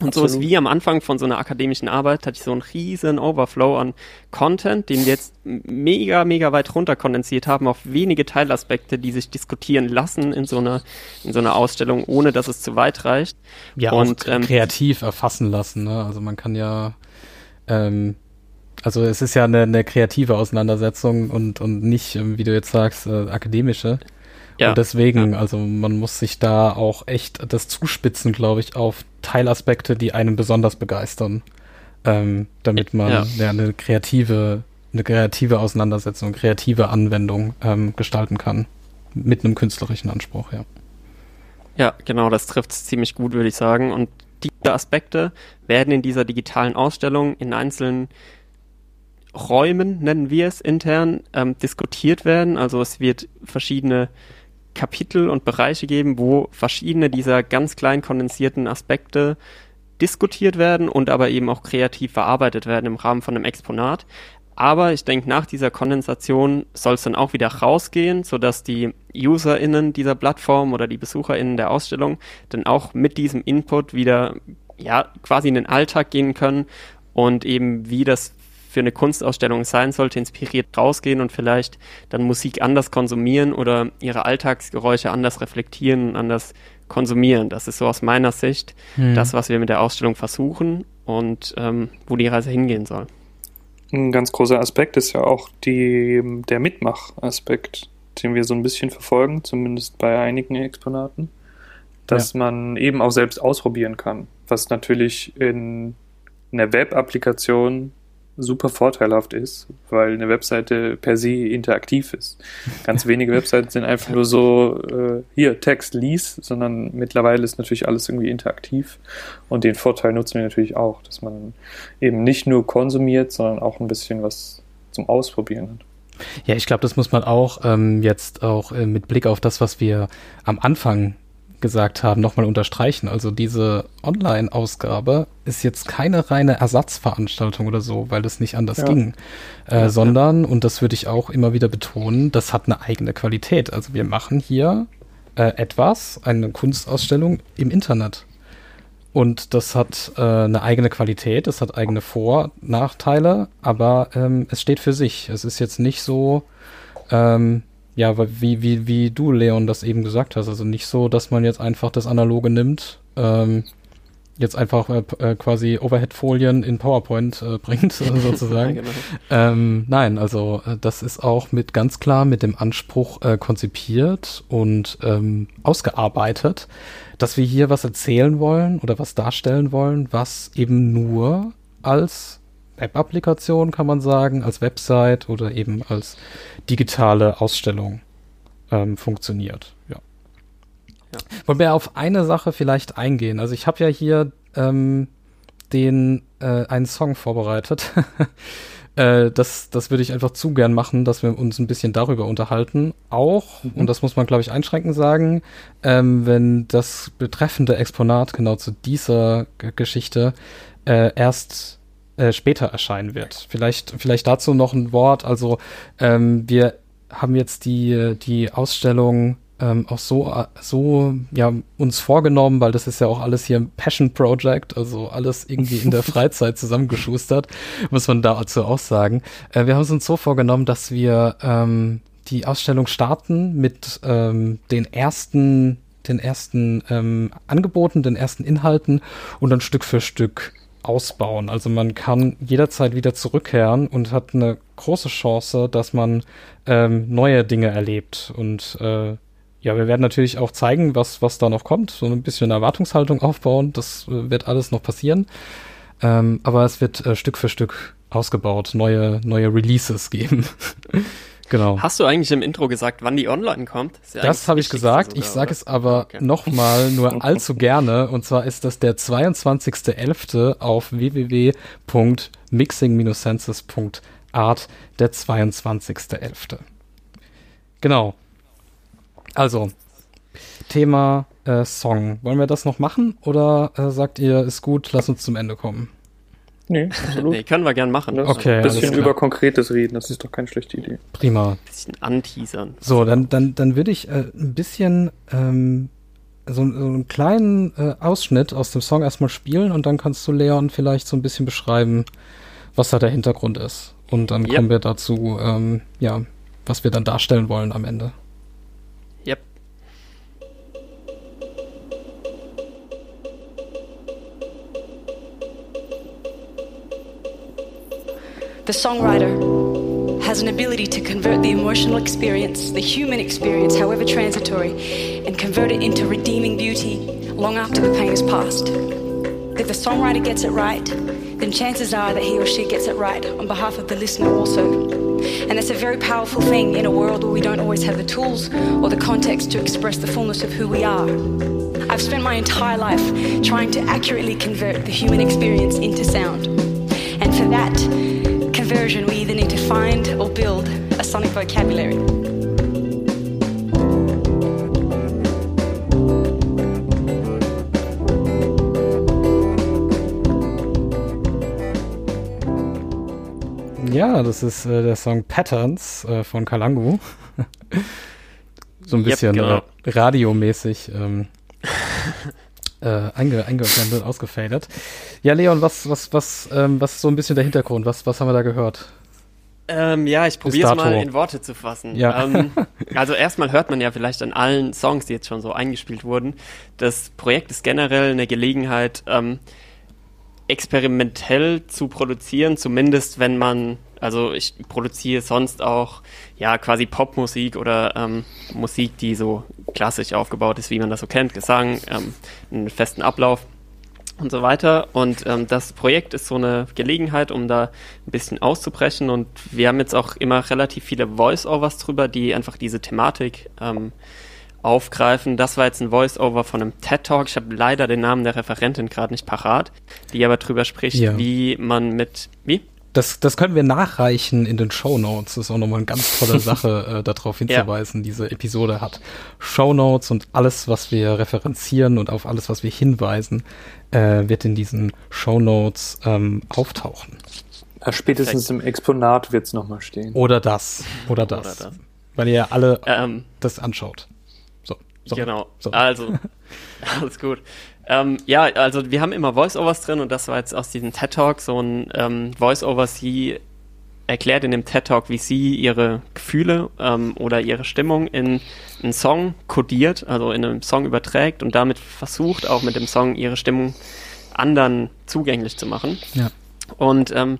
Und so ist
Absolut.
wie am Anfang von so einer akademischen Arbeit, hatte ich so einen riesen Overflow an Content, den wir jetzt mega, mega weit runter kondensiert haben auf wenige Teilaspekte, die sich diskutieren lassen in so einer, in so einer Ausstellung, ohne dass es zu weit reicht.
Ja,
Und,
auch
ähm,
kreativ erfassen lassen. Ne? Also man kann ja, ähm, also es ist ja eine, eine kreative Auseinandersetzung und, und nicht, ähm, wie du jetzt sagst, äh, akademische.
Ja.
Und deswegen, also man muss sich da auch echt das zuspitzen, glaube ich, auf Teilaspekte, die einen besonders begeistern, ähm, damit man
Ja.
ja. eine kreative, eine kreative Auseinandersetzung, kreative Anwendung ähm, gestalten kann. Mit einem künstlerischen Anspruch, ja.
Ja, genau, das trifft es ziemlich gut, würde ich sagen. Und diese Aspekte werden in dieser digitalen Ausstellung in einzelnen Räumen, nennen wir es intern, ähm, diskutiert werden. Also es wird verschiedene Kapitel und Bereiche geben, wo verschiedene dieser ganz klein kondensierten Aspekte diskutiert werden und aber eben auch kreativ verarbeitet werden im Rahmen von einem Exponat. Aber ich denke, nach dieser Kondensation soll es dann auch wieder rausgehen, sodass die UserInnen dieser Plattform oder die BesucherInnen der Ausstellung dann auch mit diesem Input wieder ja, quasi in den Alltag gehen können und eben wie das für eine Kunstausstellung sein sollte, inspiriert rausgehen und vielleicht dann Musik anders konsumieren oder ihre Alltagsgeräusche anders reflektieren und anders konsumieren. Das ist so aus meiner Sicht hm. das, was wir mit der Ausstellung versuchen und ähm, wo die Reise hingehen soll.
Ein ganz großer Aspekt ist ja auch die, der Mitmachaspekt, den wir so ein bisschen verfolgen, zumindest bei einigen Exponaten, dass ja. man eben auch selbst ausprobieren kann, was natürlich in einer Web-Applikation super vorteilhaft ist, weil eine Webseite per se interaktiv ist. Ganz [LAUGHS] wenige Webseiten sind einfach nur so, äh, hier, Text, lies, sondern mittlerweile ist natürlich alles irgendwie interaktiv und den Vorteil nutzen wir natürlich auch, dass man eben nicht nur konsumiert, sondern auch ein bisschen was zum Ausprobieren hat.
Ja, ich glaube, das muss man auch ähm, jetzt auch äh, mit Blick auf das, was wir am Anfang gesagt haben, nochmal unterstreichen. Also diese Online-Ausgabe ist jetzt keine reine Ersatzveranstaltung oder so, weil das nicht anders ja. ging, äh, ja, sondern, und das würde ich auch immer wieder betonen, das hat eine eigene Qualität. Also wir machen hier äh, etwas, eine Kunstausstellung im Internet. Und das hat äh, eine eigene Qualität, es hat eigene Vor-, Nachteile, aber ähm, es steht für sich. Es ist jetzt nicht so, ähm, ja, wie, wie, wie du, Leon, das eben gesagt hast. Also nicht so, dass man jetzt einfach das Analoge nimmt, ähm, jetzt einfach äh, äh quasi Overhead-Folien in PowerPoint äh, bringt, [LAUGHS] [LAUGHS] sozusagen. ja, genau. ähm, nein, also äh, das ist auch mit ganz klar mit dem Anspruch äh, konzipiert und ähm, ausgearbeitet, dass wir hier was erzählen wollen oder was darstellen wollen, was eben nur als Web-Applikation, kann man sagen, als Website oder eben als digitale Ausstellung ähm, funktioniert. Ja. ja. Wollen wir auf eine Sache vielleicht eingehen? Also ich habe ja hier ähm, den äh, einen Song vorbereitet. [LAUGHS] äh, das, das würde ich einfach zu gern machen, dass wir uns ein bisschen darüber unterhalten. Auch, mhm. und das muss man, glaube ich, einschränkend sagen, ähm, wenn das betreffende Exponat genau zu dieser G Geschichte äh, erst äh, später erscheinen wird. Vielleicht, vielleicht dazu noch ein Wort. Also ähm, wir haben jetzt die, die Ausstellung ähm, auch so, so ja, uns vorgenommen, weil das ist ja auch alles hier ein Passion Project, also alles irgendwie in der [LAUGHS] Freizeit zusammengeschustert, muss man dazu auch sagen. Äh, wir haben es uns so vorgenommen, dass wir ähm, die Ausstellung starten mit ähm, den ersten den ersten ähm, Angeboten, den ersten Inhalten und dann Stück für Stück ausbauen. Also man kann jederzeit wieder zurückkehren und hat eine große Chance, dass man ähm, neue Dinge erlebt. Und äh, ja, wir werden natürlich auch zeigen, was, was da noch kommt, so ein bisschen Erwartungshaltung aufbauen. Das äh, wird alles noch passieren. Ähm, aber es wird äh, Stück für Stück ausgebaut, neue, neue Releases geben. [LAUGHS] Genau.
Hast du eigentlich im Intro gesagt, wann die online kommt?
Das, ja das habe ich gesagt. Sogar, ich sage es aber okay. nochmal [LAUGHS] nur allzu gerne. Und zwar ist das der 22.11. auf www.mixing-senses.art, der 22.11. Genau. Also, Thema äh, Song. Wollen wir das noch machen oder äh, sagt ihr, ist gut, lass uns zum Ende kommen?
Nee, [LAUGHS] absolut. nee, können wir gern machen.
Das okay, ein bisschen über Konkretes reden, das ist doch keine schlechte Idee.
Prima.
Ein bisschen anteasern.
So, dann, dann, dann würde ich äh, ein bisschen ähm, so, so einen kleinen äh, Ausschnitt aus dem Song erstmal spielen und dann kannst du Leon vielleicht so ein bisschen beschreiben, was da der Hintergrund ist. Und dann yep. kommen wir dazu, ähm, ja, was wir dann darstellen wollen am Ende.
The songwriter has an ability to convert the emotional experience, the human experience, however transitory, and convert it into redeeming beauty long after the pain has passed. If the songwriter gets it right, then chances are that he or she gets it right on behalf of the listener also. And that's a very powerful thing in a world where we don't always have the tools or the context to express the fullness of who we are. I've spent my entire life trying to accurately convert the human experience into sound. And for that conversion, we either need to find or build a sonic vocabulary.
Ja, das ist äh, der Song Patterns äh, von Kalangu. [LAUGHS] so ein
Yep,
bisschen
genau.
äh, radiomäßig ähm, äh, einge eingeblendet, ausgefadet. Ja, Leon, was, was, was, ähm, was ist so ein bisschen der Hintergrund? Was, was haben wir da gehört?
Ähm, ja, ich probiere es mal in Worte zu fassen.
Ja.
Ähm, [LAUGHS] also erstmal hört man ja vielleicht an allen Songs, die jetzt schon so eingespielt wurden, das Projekt ist generell eine Gelegenheit, ähm, experimentell zu produzieren, zumindest wenn man, also ich produziere sonst auch ja quasi Popmusik oder ähm, Musik, die so klassisch aufgebaut ist, wie man das so kennt, Gesang, ähm, einen festen Ablauf und so weiter. Und ähm, das Projekt ist so eine Gelegenheit, um da ein bisschen auszubrechen. Und wir haben jetzt auch immer relativ viele Voice-Overs drüber, die einfach diese Thematik ähm, aufgreifen. Das war jetzt ein Voice-Over von einem TED-Talk. Ich habe leider den Namen der Referentin gerade nicht parat, die aber drüber spricht,
Ja.
wie man mit, wie?
Das, das können wir nachreichen in den Show Notes. Das ist auch nochmal eine ganz tolle [LAUGHS] Sache, äh, darauf hinzuweisen. Diese Episode hat Show Notes und alles, was wir referenzieren und auf alles, was wir hinweisen, äh, wird in diesen Show Notes ähm, auftauchen.
Ja, spätestens im Exponat wird es nochmal stehen.
Oder das. Oder das.
Oder das.
Weil ihr alle
Ähm,
das anschaut. So.
Genau.
So.
Also, [LAUGHS] alles gut. Ähm, ja, also wir haben immer Voice-Overs drin und das war jetzt aus diesem TED-Talk so ein ähm, Voice-Over. Sie erklärt in dem TED-Talk, wie sie ihre Gefühle ähm, oder ihre Stimmung in einen Song kodiert, also in einem Song überträgt und damit versucht auch mit dem Song ihre Stimmung anderen zugänglich zu machen.
Ja.
Und ähm,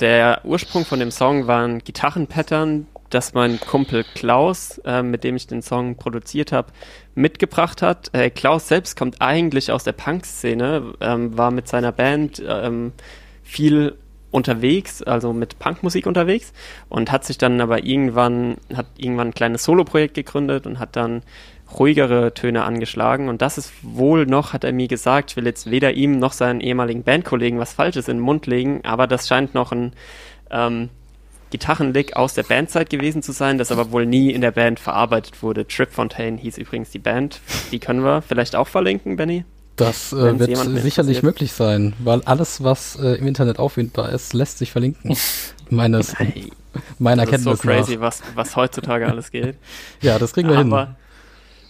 der Ursprung von dem Song war ein Gitarrenpattern, das mein Kumpel Klaus, äh, mit dem ich den Song produziert habe, mitgebracht hat. Äh, Klaus selbst kommt eigentlich aus der Punk-Szene, ähm, war mit seiner Band ähm, viel unterwegs, also mit Punkmusik unterwegs und hat sich dann aber irgendwann, hat irgendwann ein kleines Soloprojekt gegründet und hat dann ruhigere Töne angeschlagen und das ist wohl noch, hat er mir gesagt, ich will jetzt weder ihm noch seinen ehemaligen Bandkollegen was Falsches in den Mund legen, aber das scheint noch ein ähm, Gitarrenlick aus der Bandzeit gewesen zu sein, das aber wohl nie in der Band verarbeitet wurde. Trip Fontaine hieß übrigens die Band. Die können wir vielleicht auch verlinken, Benny.
Das äh, wird sicherlich möglich sein, weil alles, was äh, im Internet auffindbar ist, lässt sich verlinken. Meines, meiner
das ist so
Kenntnis
crazy,
nach.
was, was heutzutage alles geht. [LAUGHS]
Ja, das kriegen wir hin.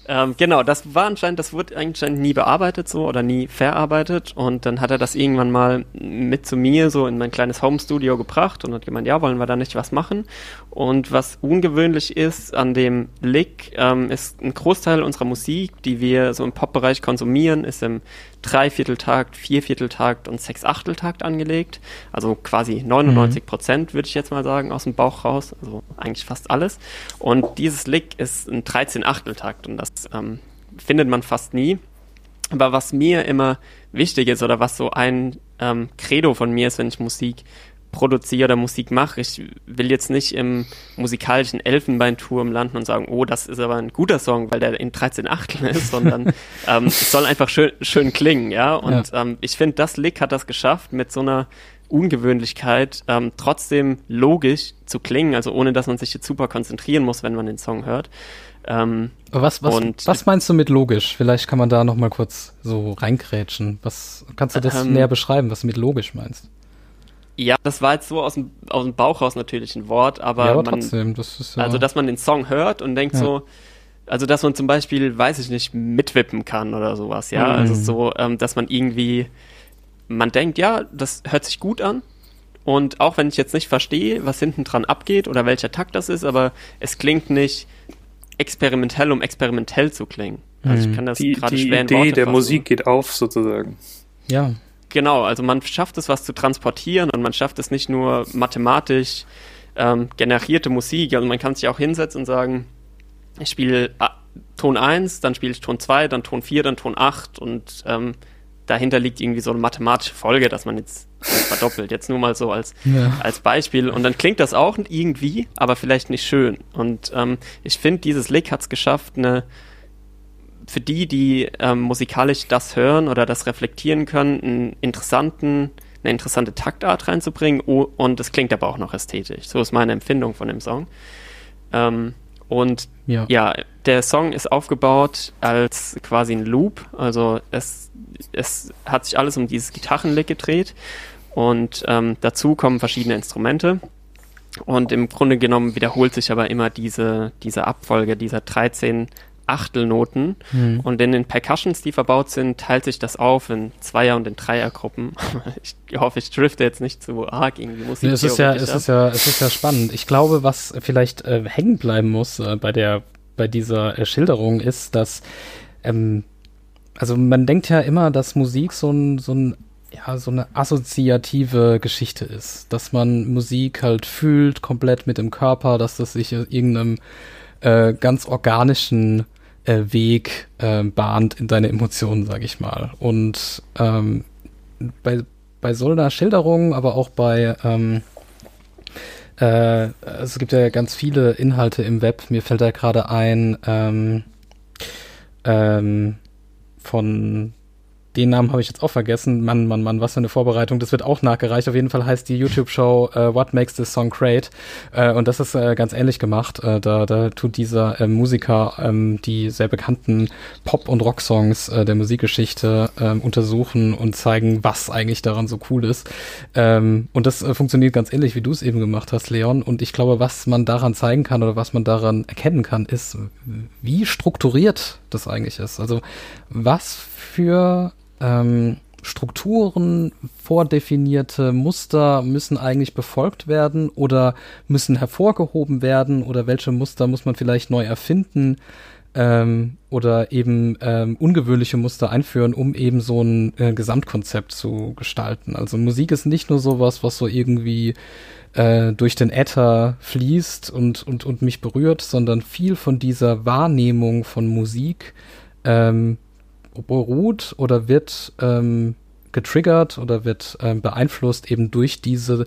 Ähm, genau, das war anscheinend, das wurde anscheinend nie bearbeitet so oder nie verarbeitet und dann hat er das irgendwann mal mit zu mir so in mein kleines Home-Studio gebracht und hat gemeint, ja, wollen wir da nicht was machen? Und was ungewöhnlich ist an dem Lick, ähm, ist ein Großteil unserer Musik, die wir so im Pop-Bereich konsumieren, ist im Dreivierteltakt, Viervierteltakt und Sechsachteltakt angelegt. Also quasi 99 Prozent, würde ich jetzt mal sagen, aus dem Bauch raus. Also eigentlich fast alles. Und dieses Lick ist ein 13-Achteltakt und das ähm, findet man fast nie. Aber was mir immer wichtig ist oder was so ein ähm, Credo von mir ist, wenn ich Musik produziere oder Musik mache, ich will jetzt nicht im musikalischen Elfenbeinturm landen und sagen, oh, das ist aber ein guter Song, weil der in 13 Achteln ist, [LAUGHS] sondern ähm, es soll einfach schön, schön klingen, ja. Und Ähm, ich finde, das Lick hat das geschafft, mit so einer Ungewöhnlichkeit ähm, trotzdem logisch zu klingen, also ohne dass man sich jetzt super konzentrieren muss, wenn man den Song hört. Ähm,
Was, was, was meinst du mit logisch? Vielleicht kann man da noch mal kurz so reingrätschen. Was kannst du das
Ähm,
näher beschreiben, was du mit logisch meinst?
Ja, das war jetzt so aus dem, aus dem Bauch raus natürlich ein Wort, aber,
ja, aber
man,
trotzdem, das ist ja.
Also, dass man den Song hört und denkt
Ja.
so, also, dass man zum Beispiel, weiß ich nicht, mitwippen kann oder sowas, ja.
Mhm.
Also so, ähm, dass man irgendwie, man denkt, ja, das hört sich gut an. Und auch wenn ich jetzt nicht verstehe, was hinten dran abgeht oder welcher Takt das ist, aber es klingt nicht experimentell, um experimentell zu klingen. Also
Mhm.
ich kann das
Die,
gerade
die
schwer in
Idee
Worte
der
fassen.
Musik geht auf, sozusagen.
ja,
Genau, also man schafft es, was zu transportieren und man schafft es nicht nur mathematisch ähm, generierte Musik. Also man kann sich auch hinsetzen und sagen, ich spiele ah, Ton 1, dann spiele ich Ton 2, dann Ton 4, dann Ton 8 und ähm, dahinter liegt irgendwie so eine mathematische Folge, dass man jetzt verdoppelt. Jetzt nur mal so als,
Ja.
als Beispiel. Und dann klingt das auch irgendwie, aber vielleicht nicht schön. Und ähm, ich finde, dieses Lick hat es geschafft, eine für die, die ähm, musikalisch das hören oder das reflektieren können, einen interessanten, eine interessante Taktart reinzubringen und es klingt aber auch noch ästhetisch. So ist meine Empfindung von dem Song. Ähm, und ja. ja. der Song ist aufgebaut als quasi ein Loop. Also es, es hat sich alles um dieses Gitarrenlick gedreht und ähm, dazu kommen verschiedene Instrumente. Und im Grunde genommen wiederholt sich aber immer diese, diese Abfolge dieser 13 Achtelnoten. Mhm. Und in den Percussions, die verbaut sind, teilt sich das auf in Zweier- und in Dreiergruppen. [LAUGHS] ich hoffe, ich drifte jetzt nicht zu arg irgendwie Musik.
Nee, es ist ja, es ist ja, es ist ja spannend. Ich glaube, was vielleicht äh, hängen bleiben muss äh, bei der, bei dieser äh, Schilderung ist, dass, ähm, also man denkt ja immer, dass Musik so ein, so ein ja, so eine assoziative Geschichte ist, dass man Musik halt fühlt, komplett mit dem Körper, dass das sich in irgendeinem äh, ganz organischen äh, Weg äh, bahnt in deine Emotionen, sag ich mal. Und ähm, bei, bei so einer Schilderung, aber auch bei ähm, äh, es gibt ja ganz viele Inhalte im Web. Mir fällt da gerade ein ähm, ähm, von den Namen habe ich jetzt auch vergessen. Mann, Mann, Mann, was für eine Vorbereitung. Das wird auch nachgereicht. Auf jeden Fall heißt die YouTube-Show uh, What Makes This Song Great. Uh, und das ist uh, ganz ähnlich gemacht. da, da tut dieser ähm, Musiker ähm, die sehr bekannten Pop- und Rock-Songs der Musikgeschichte ähm, untersuchen und zeigen, was eigentlich daran so cool ist. Ähm, und das funktioniert ganz ähnlich, wie du es eben gemacht hast, Leon. Und ich glaube, was man daran zeigen kann oder was man daran erkennen kann, ist, wie strukturiert das eigentlich ist. Also was für ähm, Strukturen, vordefinierte Muster müssen eigentlich befolgt werden oder müssen hervorgehoben werden oder welche Muster muss man vielleicht neu erfinden ähm, oder eben ähm, ungewöhnliche Muster einführen, um eben so ein äh, Gesamtkonzept zu gestalten. Also Musik ist nicht nur sowas, was so irgendwie äh, durch den Äther fließt und, und, und mich berührt, sondern viel von dieser Wahrnehmung von Musik ähm, beruht oder wird ähm, getriggert oder wird ähm, beeinflusst eben durch diese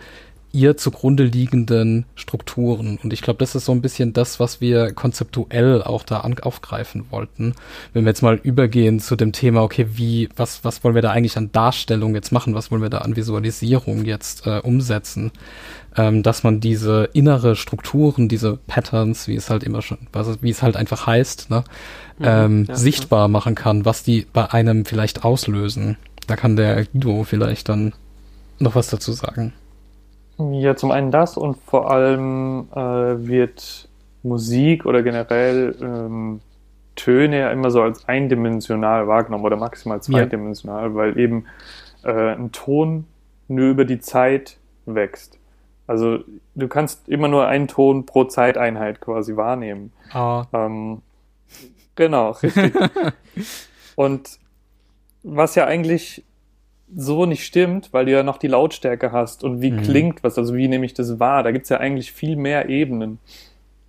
ihr zugrunde liegenden Strukturen. Und ich glaube, das ist so ein bisschen das, was wir konzeptuell auch da aufgreifen wollten. Wenn wir jetzt mal übergehen zu dem Thema, okay, wie, was, was wollen wir da eigentlich an Darstellung jetzt machen? Was wollen wir da an Visualisierung jetzt äh, umsetzen? Ähm, dass man diese innere Strukturen, diese Patterns, wie es halt immer schon, wie es halt einfach heißt, ne, ähm, ja, sichtbar ja. machen kann, was die bei einem vielleicht auslösen. Da kann der Guido vielleicht dann noch was dazu sagen.
Ja, zum einen das und vor allem äh, wird Musik oder generell ähm, Töne ja immer so als eindimensional wahrgenommen oder maximal zweidimensional, ja. weil eben äh, ein Ton nur über die Zeit wächst. Also du kannst immer nur einen Ton pro Zeiteinheit quasi wahrnehmen. Ah. Ähm, genau, richtig. [LAUGHS] und was ja eigentlich so nicht stimmt, weil du ja noch die Lautstärke hast und wie mhm. klingt was, also wie nehme ich das wahr. Da gibt's ja eigentlich viel mehr Ebenen.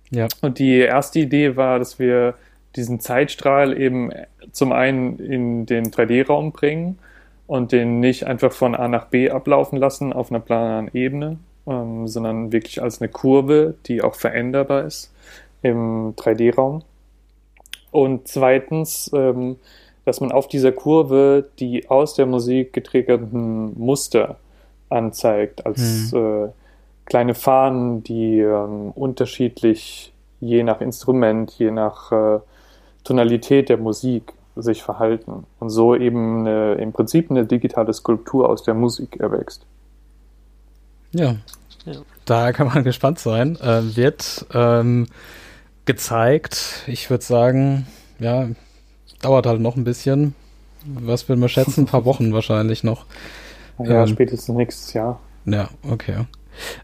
Ja. Und die erste Idee war, dass wir diesen Zeitstrahl eben zum einen in den 3D-Raum bringen und den nicht einfach von A nach B ablaufen lassen auf einer planaren Ebene, ähm, sondern wirklich als eine Kurve, die auch veränderbar ist im 3D-Raum. Und zweitens ähm, dass man auf dieser Kurve die aus der Musik getriggerten Muster anzeigt, als hm. äh, kleine Fahnen, die ähm, unterschiedlich je nach Instrument, je nach äh, Tonalität der Musik sich verhalten und so eben eine, im Prinzip eine digitale Skulptur aus der Musik erwächst.
Ja, ja. da kann man [LAUGHS] gespannt sein. Äh, wird ähm, gezeigt, ich würde sagen, ja, dauert halt noch ein bisschen. Was will man schätzen? Ein paar Wochen [LAUGHS] wahrscheinlich noch.
Ja, ähm, spätestens nächstes Jahr.
Ja, okay.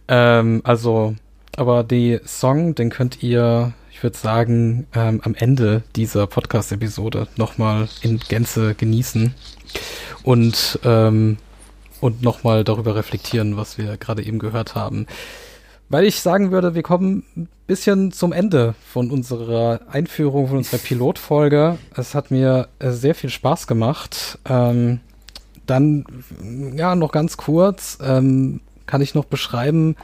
Ähm, also, aber die Song, den könnt ihr, ich würde sagen, ähm, am Ende dieser Podcast-Episode nochmal in Gänze genießen und, ähm, und nochmal darüber reflektieren, was wir gerade eben gehört haben. Weil ich sagen würde, wir kommen bisschen zum Ende von unserer Einführung, von unserer Pilotfolge. Es hat mir äh, sehr viel Spaß gemacht. Ähm, dann, ja, noch ganz kurz, ähm, kann ich noch beschreiben,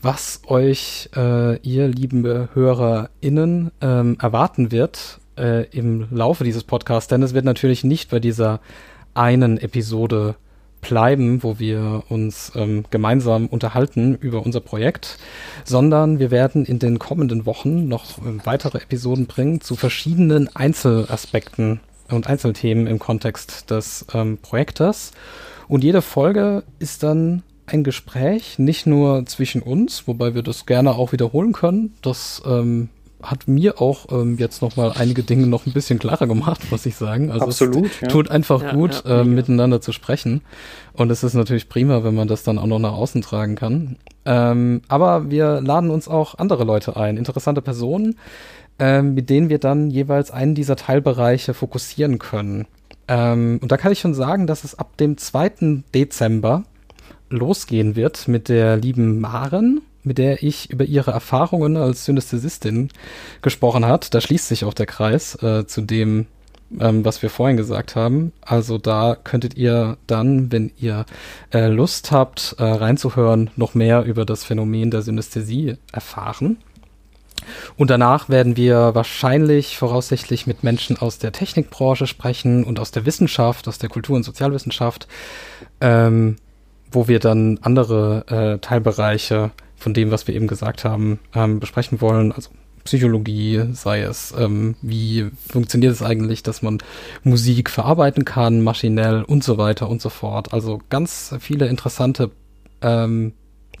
was euch, äh, ihr lieben HörerInnen, ähm, erwarten wird äh, im Laufe dieses Podcasts, denn es wird natürlich nicht bei dieser einen Episode bleiben, wo wir uns ähm, gemeinsam unterhalten über unser Projekt, sondern wir werden in den kommenden Wochen noch äh, weitere Episoden bringen zu verschiedenen Einzelaspekten und Einzelthemen im Kontext des ähm, Projektes. Und jede Folge ist dann ein Gespräch, nicht nur zwischen uns, wobei wir das gerne auch wiederholen können. Das ähm, hat mir auch ähm, jetzt noch mal einige Dinge noch ein bisschen klarer gemacht, [LAUGHS] muss ich sagen. Also
Absolut,
es
ja.
tut einfach
Ja,
gut,
ja, mega.
miteinander zu sprechen. Und es ist natürlich prima, wenn man das dann auch noch nach außen tragen kann. Ähm, aber wir laden uns auch andere Leute ein, interessante Personen, ähm, mit denen wir dann jeweils einen dieser Teilbereiche fokussieren können. Ähm, und da kann ich schon sagen, dass es ab dem 2. Dezember losgehen wird mit der lieben Maren, mit der ich über ihre Erfahrungen als Synästhesistin gesprochen hat. Da schließt sich auch der Kreis äh, zu dem, ähm, was wir vorhin gesagt haben. Also da könntet ihr dann, wenn ihr äh, Lust habt, äh, reinzuhören, noch mehr über das Phänomen der Synästhesie erfahren. Und danach werden wir wahrscheinlich voraussichtlich mit Menschen aus der Technikbranche sprechen und aus der Wissenschaft, aus der Kultur- und Sozialwissenschaft, ähm, wo wir dann andere äh, Teilbereiche von dem, was wir eben gesagt haben, ähm, besprechen wollen. Also Psychologie, sei es, ähm, wie funktioniert es eigentlich, dass man Musik verarbeiten kann, maschinell und so weiter und so fort. Also ganz viele interessante ähm,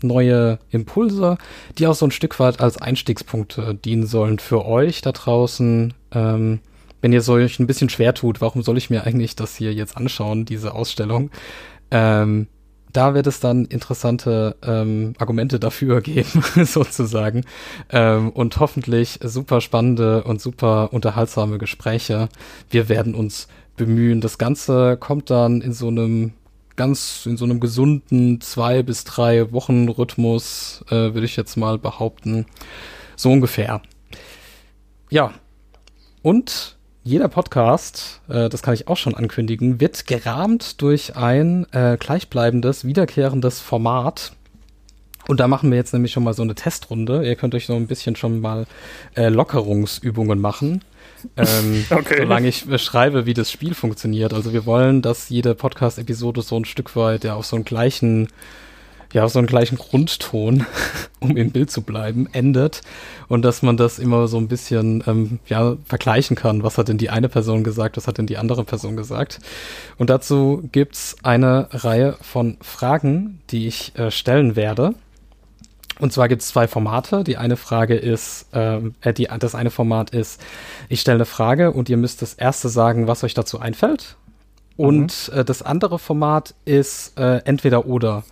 neue Impulse, die auch so ein Stück weit als Einstiegspunkte dienen sollen für euch da draußen. Ähm, wenn ihr es euch ein bisschen schwer tut, warum soll ich mir eigentlich das hier jetzt anschauen, diese Ausstellung? Ähm, da wird es dann interessante ähm, Argumente dafür [LAUGHS] geben, sozusagen. Ähm, und hoffentlich super spannende und super unterhaltsame Gespräche. Wir werden uns bemühen. Das Ganze kommt dann in so einem ganz, in so einem gesunden zwei bis drei Wochen Rhythmus, äh, würde ich jetzt mal behaupten. So ungefähr. Ja. Und jeder Podcast, äh, das kann ich auch schon ankündigen, wird gerahmt durch ein äh, gleichbleibendes, wiederkehrendes Format. Und da machen wir jetzt nämlich schon mal so eine Testrunde. Ihr könnt euch so ein bisschen schon mal äh, Lockerungsübungen machen. Ähm, [LAUGHS]
Okay.
Solange ich beschreibe, wie das Spiel funktioniert. Also wir wollen, dass jede Podcast-Episode so ein Stück weit ja auf so einen gleichen, ja, so einen gleichen Grundton, [LAUGHS] um im Bild zu bleiben, endet. Und dass man das immer so ein bisschen ähm, ja, vergleichen kann. Was hat denn die eine Person gesagt, was hat denn die andere Person gesagt? Und dazu gibt's eine Reihe von Fragen, die ich äh, stellen werde. Und zwar gibt es zwei Formate. Die eine Frage ist, ähm, äh, die, das eine Format ist, ich stelle eine Frage und ihr müsst das erste sagen, was euch dazu einfällt. Und äh, das andere Format ist äh, entweder oder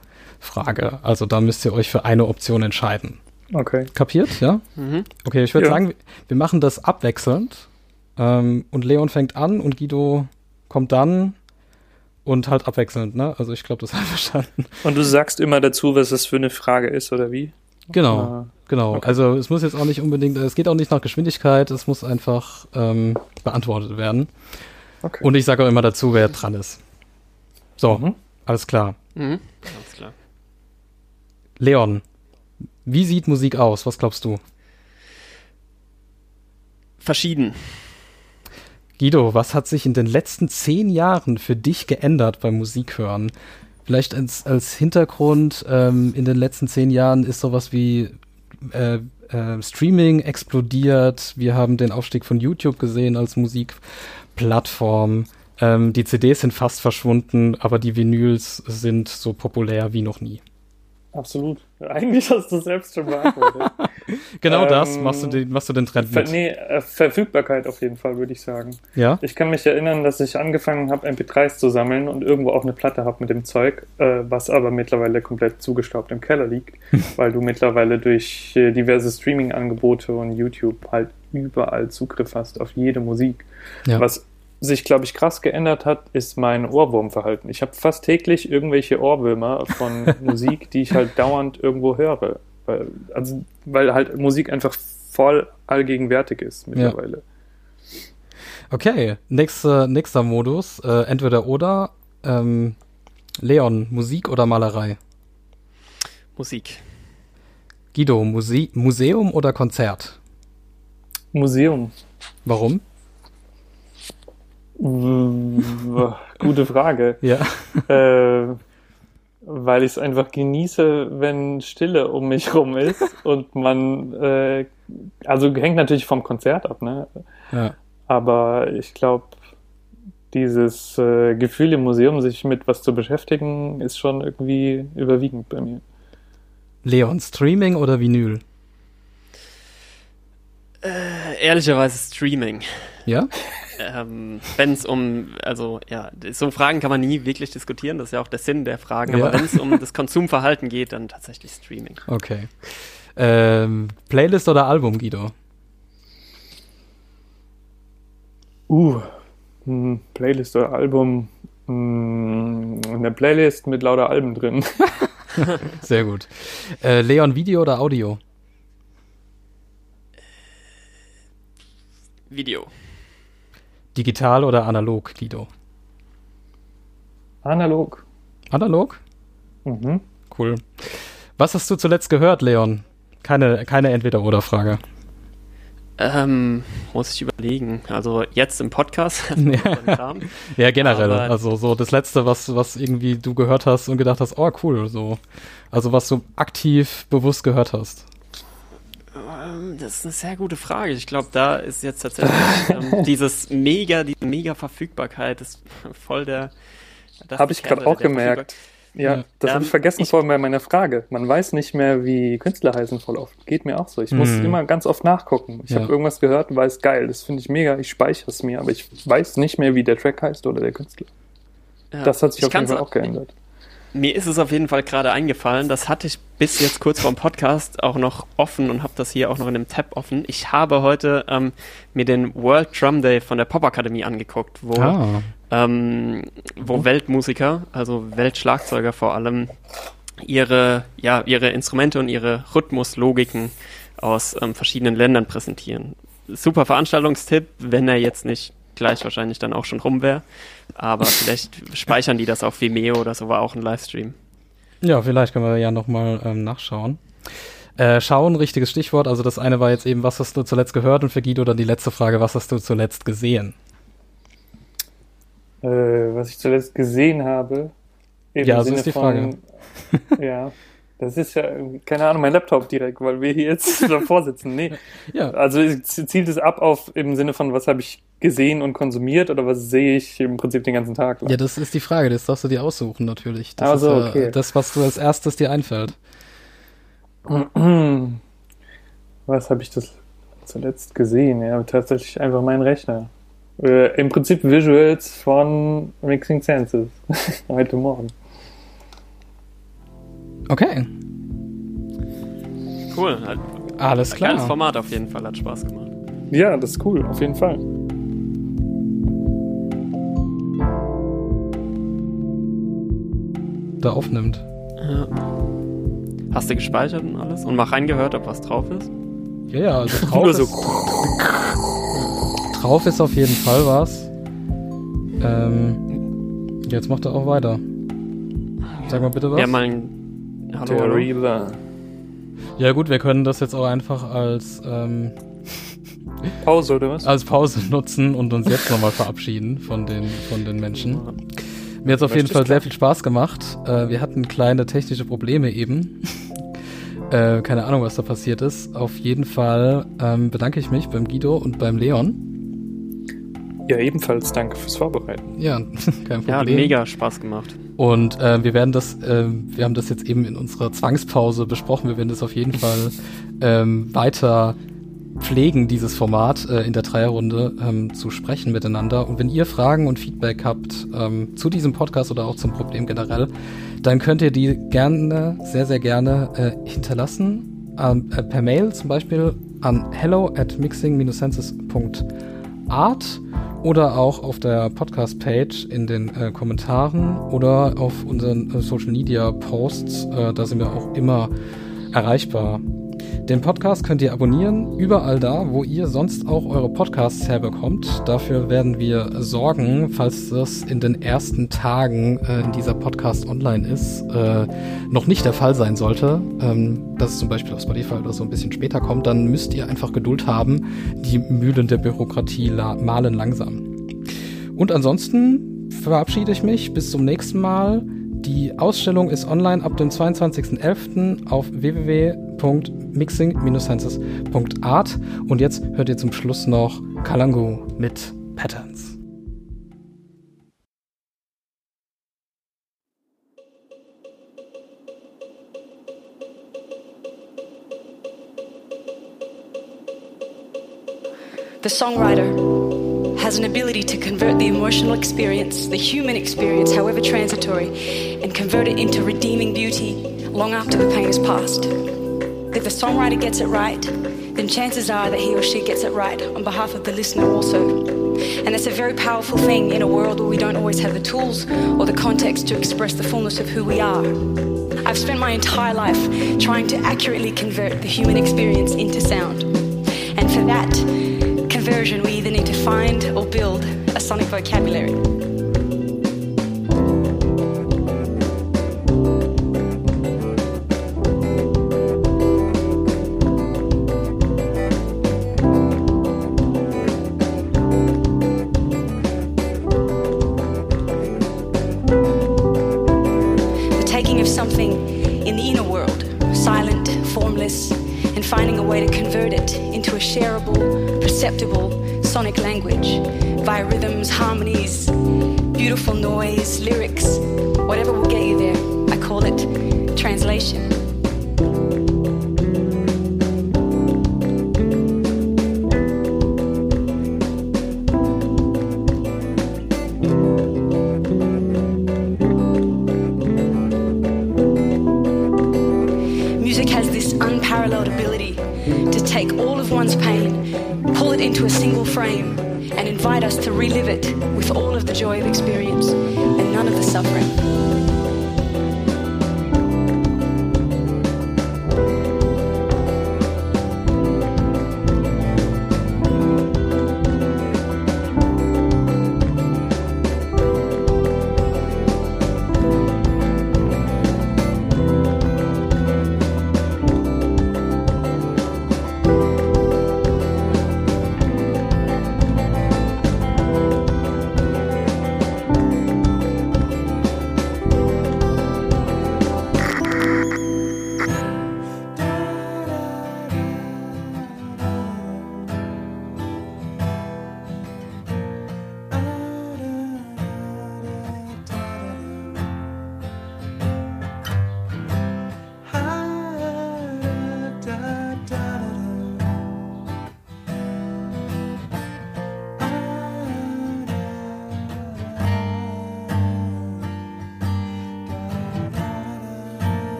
Frage. Also da müsst ihr euch für eine Option entscheiden.
Okay.
Kapiert, ja?
Mhm.
Okay, ich würde
Ja.
sagen, wir machen das abwechselnd. Ähm, und Leon fängt an und Guido kommt dann und halt abwechselnd, ne? Also ich glaube, das [LAUGHS] wir verstanden.
Und du sagst immer dazu, was das für eine Frage ist, oder wie?
Genau.
Ah,
Genau,
Okay.
also es muss jetzt auch nicht unbedingt, es geht auch nicht nach Geschwindigkeit, es muss einfach ähm, beantwortet werden.
okay.
Und ich sage auch immer dazu, wer dran ist. So,
Mhm.
alles klar.
Mhm. Ganz klar.
Leon, wie sieht Musik aus? Was glaubst du?
Verschieden.
Guido, was hat sich in den letzten zehn Jahren für dich geändert beim Musikhören? Vielleicht als, als Hintergrund, ähm, in den letzten zehn Jahren ist sowas wie äh, äh, Streaming explodiert. Wir haben den Aufstieg von YouTube gesehen als Musikplattform. Ähm, die CDs sind fast verschwunden, aber die Vinyls sind so populär wie noch nie.
Absolut. [LAUGHS] Eigentlich hast du es selbst schon beantwortet. [LAUGHS]
Genau
Ähm,
das machst du den, machst du den Trend
Ver
mit.
nee, äh, Verfügbarkeit auf jeden Fall, würde ich sagen.
Ja?
Ich kann mich erinnern, dass ich angefangen habe, MP3s zu sammeln und irgendwo auch eine Platte habe mit dem Zeug, äh, was aber mittlerweile komplett zugestaubt im Keller liegt, [LAUGHS] weil du mittlerweile durch äh, diverse Streaming-Angebote und YouTube halt überall Zugriff hast auf jede Musik.
Ja.
Was sich, glaube ich, krass geändert hat, ist mein Ohrwurmverhalten. Ich habe fast täglich irgendwelche Ohrwürmer von [LAUGHS] Musik, die ich halt dauernd irgendwo höre. Weil, also, weil halt Musik einfach voll allgegenwärtig ist mittlerweile.
Okay, nächster, nächster Modus, äh, entweder oder. Ähm, Leon, Musik oder Malerei?
Musik.
Guido, Muse Museum oder Konzert?
Museum.
Warum?
Gute Frage. [LAUGHS]
Ja.
äh, weil ich es einfach genieße, wenn Stille um mich rum ist und man, äh, also hängt natürlich vom Konzert ab, ne?
ja.
Aber ich glaube, dieses äh, Gefühl im Museum, sich mit was zu beschäftigen, ist schon irgendwie überwiegend bei mir.
Leon, Streaming oder Vinyl?
Äh, ehrlicherweise Streaming.
Ja? [LAUGHS]
Ähm, Wenn es um, also ja, so Fragen kann man nie wirklich diskutieren, das ist ja auch der Sinn der Fragen,
Ja.
aber wenn es um das Konsumverhalten geht, dann tatsächlich Streaming.
Okay. Ähm, Playlist oder Album, Guido?
Uh, hm, Playlist oder Album. Hm, eine Playlist mit lauter Alben drin. [LAUGHS]
Sehr gut. Äh, Leon, Video oder Audio?
Video.
Digital oder analog, Guido?
Analog.
Analog?
Mhm.
Cool. Was hast du zuletzt gehört, Leon? Keine, keine Entweder-Oder-Frage.
Ähm, muss ich überlegen. Also jetzt im Podcast. [LAUGHS] [LAUGHS]
Ja. Ja, generell.
Aber-
also so das Letzte, was, was irgendwie du gehört hast und gedacht hast, oh cool, so. Also was du aktiv bewusst gehört hast.
Das ist eine sehr gute Frage. Ich glaube, da ist jetzt tatsächlich [LAUGHS] ähm, dieses mega, diese mega Verfügbarkeit ist voll der. das
Habe ich gerade auch gemerkt. Ja,
Ja.
das habe
Ähm,
ich vergessen
ich-
vorhin bei meiner Frage. Man weiß nicht mehr, wie Künstler heißen voll oft. Geht mir auch so. Ich muss
Mhm.
immer ganz oft nachgucken. Ich
Ja.
habe irgendwas gehört und weiß, geil, das finde ich mega, ich speichere es mir, aber ich weiß nicht mehr, wie der Track heißt oder der Künstler.
Ja.
Das hat sich
Ich
auf jeden Fall auch geändert.
Mir ist es auf jeden Fall gerade eingefallen. Das hatte ich bis jetzt kurz vor dem Podcast auch noch offen und habe das hier auch noch in dem Tab offen. Ich habe heute ähm, mir den World Drum Day von der Popakademie angeguckt, wo,
Ah.
ähm, wo Weltmusiker, also Weltschlagzeuger vor allem, ihre, ja, ihre Instrumente und ihre Rhythmuslogiken aus ähm, verschiedenen Ländern präsentieren. Super Veranstaltungstipp, wenn er jetzt nicht gleich wahrscheinlich dann auch schon rum wäre. Aber [LAUGHS] vielleicht speichern die das auf Vimeo oder so, war auch ein Livestream.
Ja, vielleicht können wir ja nochmal ähm, nachschauen. Äh, schauen, richtiges Stichwort. Also das eine war jetzt eben, was hast du zuletzt gehört? Und für Guido dann die letzte Frage, was hast du zuletzt gesehen?
Äh, was ich zuletzt gesehen habe. im
Ja, so
Sinne
ist die Frage. [LAUGHS]
ja, das ist ja, keine Ahnung, mein Laptop direkt, weil wir hier jetzt [LAUGHS] davor sitzen. Nee, [LAUGHS]
Ja,
also zielt es ab auf im Sinne von, was habe ich gesehen und konsumiert oder was sehe ich im Prinzip den ganzen Tag lang?
ja, das ist die Frage. Das darfst du dir aussuchen natürlich. Das
Ach so,
ist ja
okay.
das, was du als erstes dir einfällt. [CLEARS THROAT]
Was habe ich das zuletzt gesehen? Ja, tatsächlich einfach mein Rechner. Äh, Im Prinzip Visuals von Mixing Senses. [LAUGHS] Heute Morgen.
Okay,
Cool. Hat,
alles
Geiles
klar.
Format auf jeden Fall, hat Spaß gemacht.
Ja, das ist cool, auf jeden Fall.
Da aufnimmt.
Ja. Hast du gespeichert und alles? Und mal reingehört, ob was drauf ist?
Ja, ja, also [LAUGHS] drauf,
Nur so.
ist, drauf ist auf jeden Fall was. Ähm, jetzt macht er auch weiter. Sag mal bitte was.
Ja, mal ein. Hallo.
Reaver.
Ja gut, wir können das jetzt auch einfach als, ähm,
Pause oder was?
als Pause nutzen und uns jetzt nochmal verabschieden von den, von den Menschen. Mir hat es auf jeden Fall sehr viel Spaß gemacht. Äh, wir hatten kleine technische Probleme eben. [LAUGHS] äh, keine Ahnung, was da passiert ist. Auf jeden Fall ähm, bedanke ich mich beim Guido und beim Leon.
Ja, ebenfalls danke fürs Vorbereiten.
Ja, [LAUGHS] kein Problem.
Ja, hat mega Spaß gemacht.
Und äh, wir werden das, äh, wir haben das jetzt eben in unserer Zwangspause besprochen. Wir werden das auf jeden Fall ähm, weiter pflegen, dieses Format äh, in der Dreierrunde ähm, zu sprechen miteinander. Und wenn ihr Fragen und Feedback habt ähm, zu diesem Podcast oder auch zum Problem generell, dann könnt ihr die gerne, sehr, sehr gerne äh, hinterlassen. Ähm, äh, per Mail zum Beispiel an hello at mixing-senses.art oder auch auf der Podcast-Page in den äh, Kommentaren oder auf unseren äh, Social-Media-Posts. Äh, da sind wir auch immer erreichbar. Den Podcast könnt ihr abonnieren, überall da, wo ihr sonst auch eure Podcasts herbekommt. Dafür werden wir sorgen, falls das in den ersten Tagen äh, in dieser Podcast online ist, äh, noch nicht der Fall sein sollte, ähm, dass es zum Beispiel auf Spotify oder so ein bisschen später kommt, dann müsst ihr einfach Geduld haben. Die Mühlen der Bürokratie malen langsam. Und ansonsten verabschiede ich mich bis zum nächsten Mal. Die Ausstellung ist online ab dem 22.11. auf www.mixing-senses.art. Und jetzt hört ihr zum Schluss noch Kalangu mit Patterns.
The songwriter has an ability to convert the emotional experience, the human experience, however transitory, and convert it into redeeming beauty long after the pain is past. If the songwriter gets it right, then chances are that he or she gets it right on behalf of the listener also. And that's a very powerful thing in a world where we don't always have the tools or the context to express the fullness of who we are. I've spent my entire life trying to accurately convert the human experience into sound. And for that conversion, we either need to find or build a sonic vocabulary.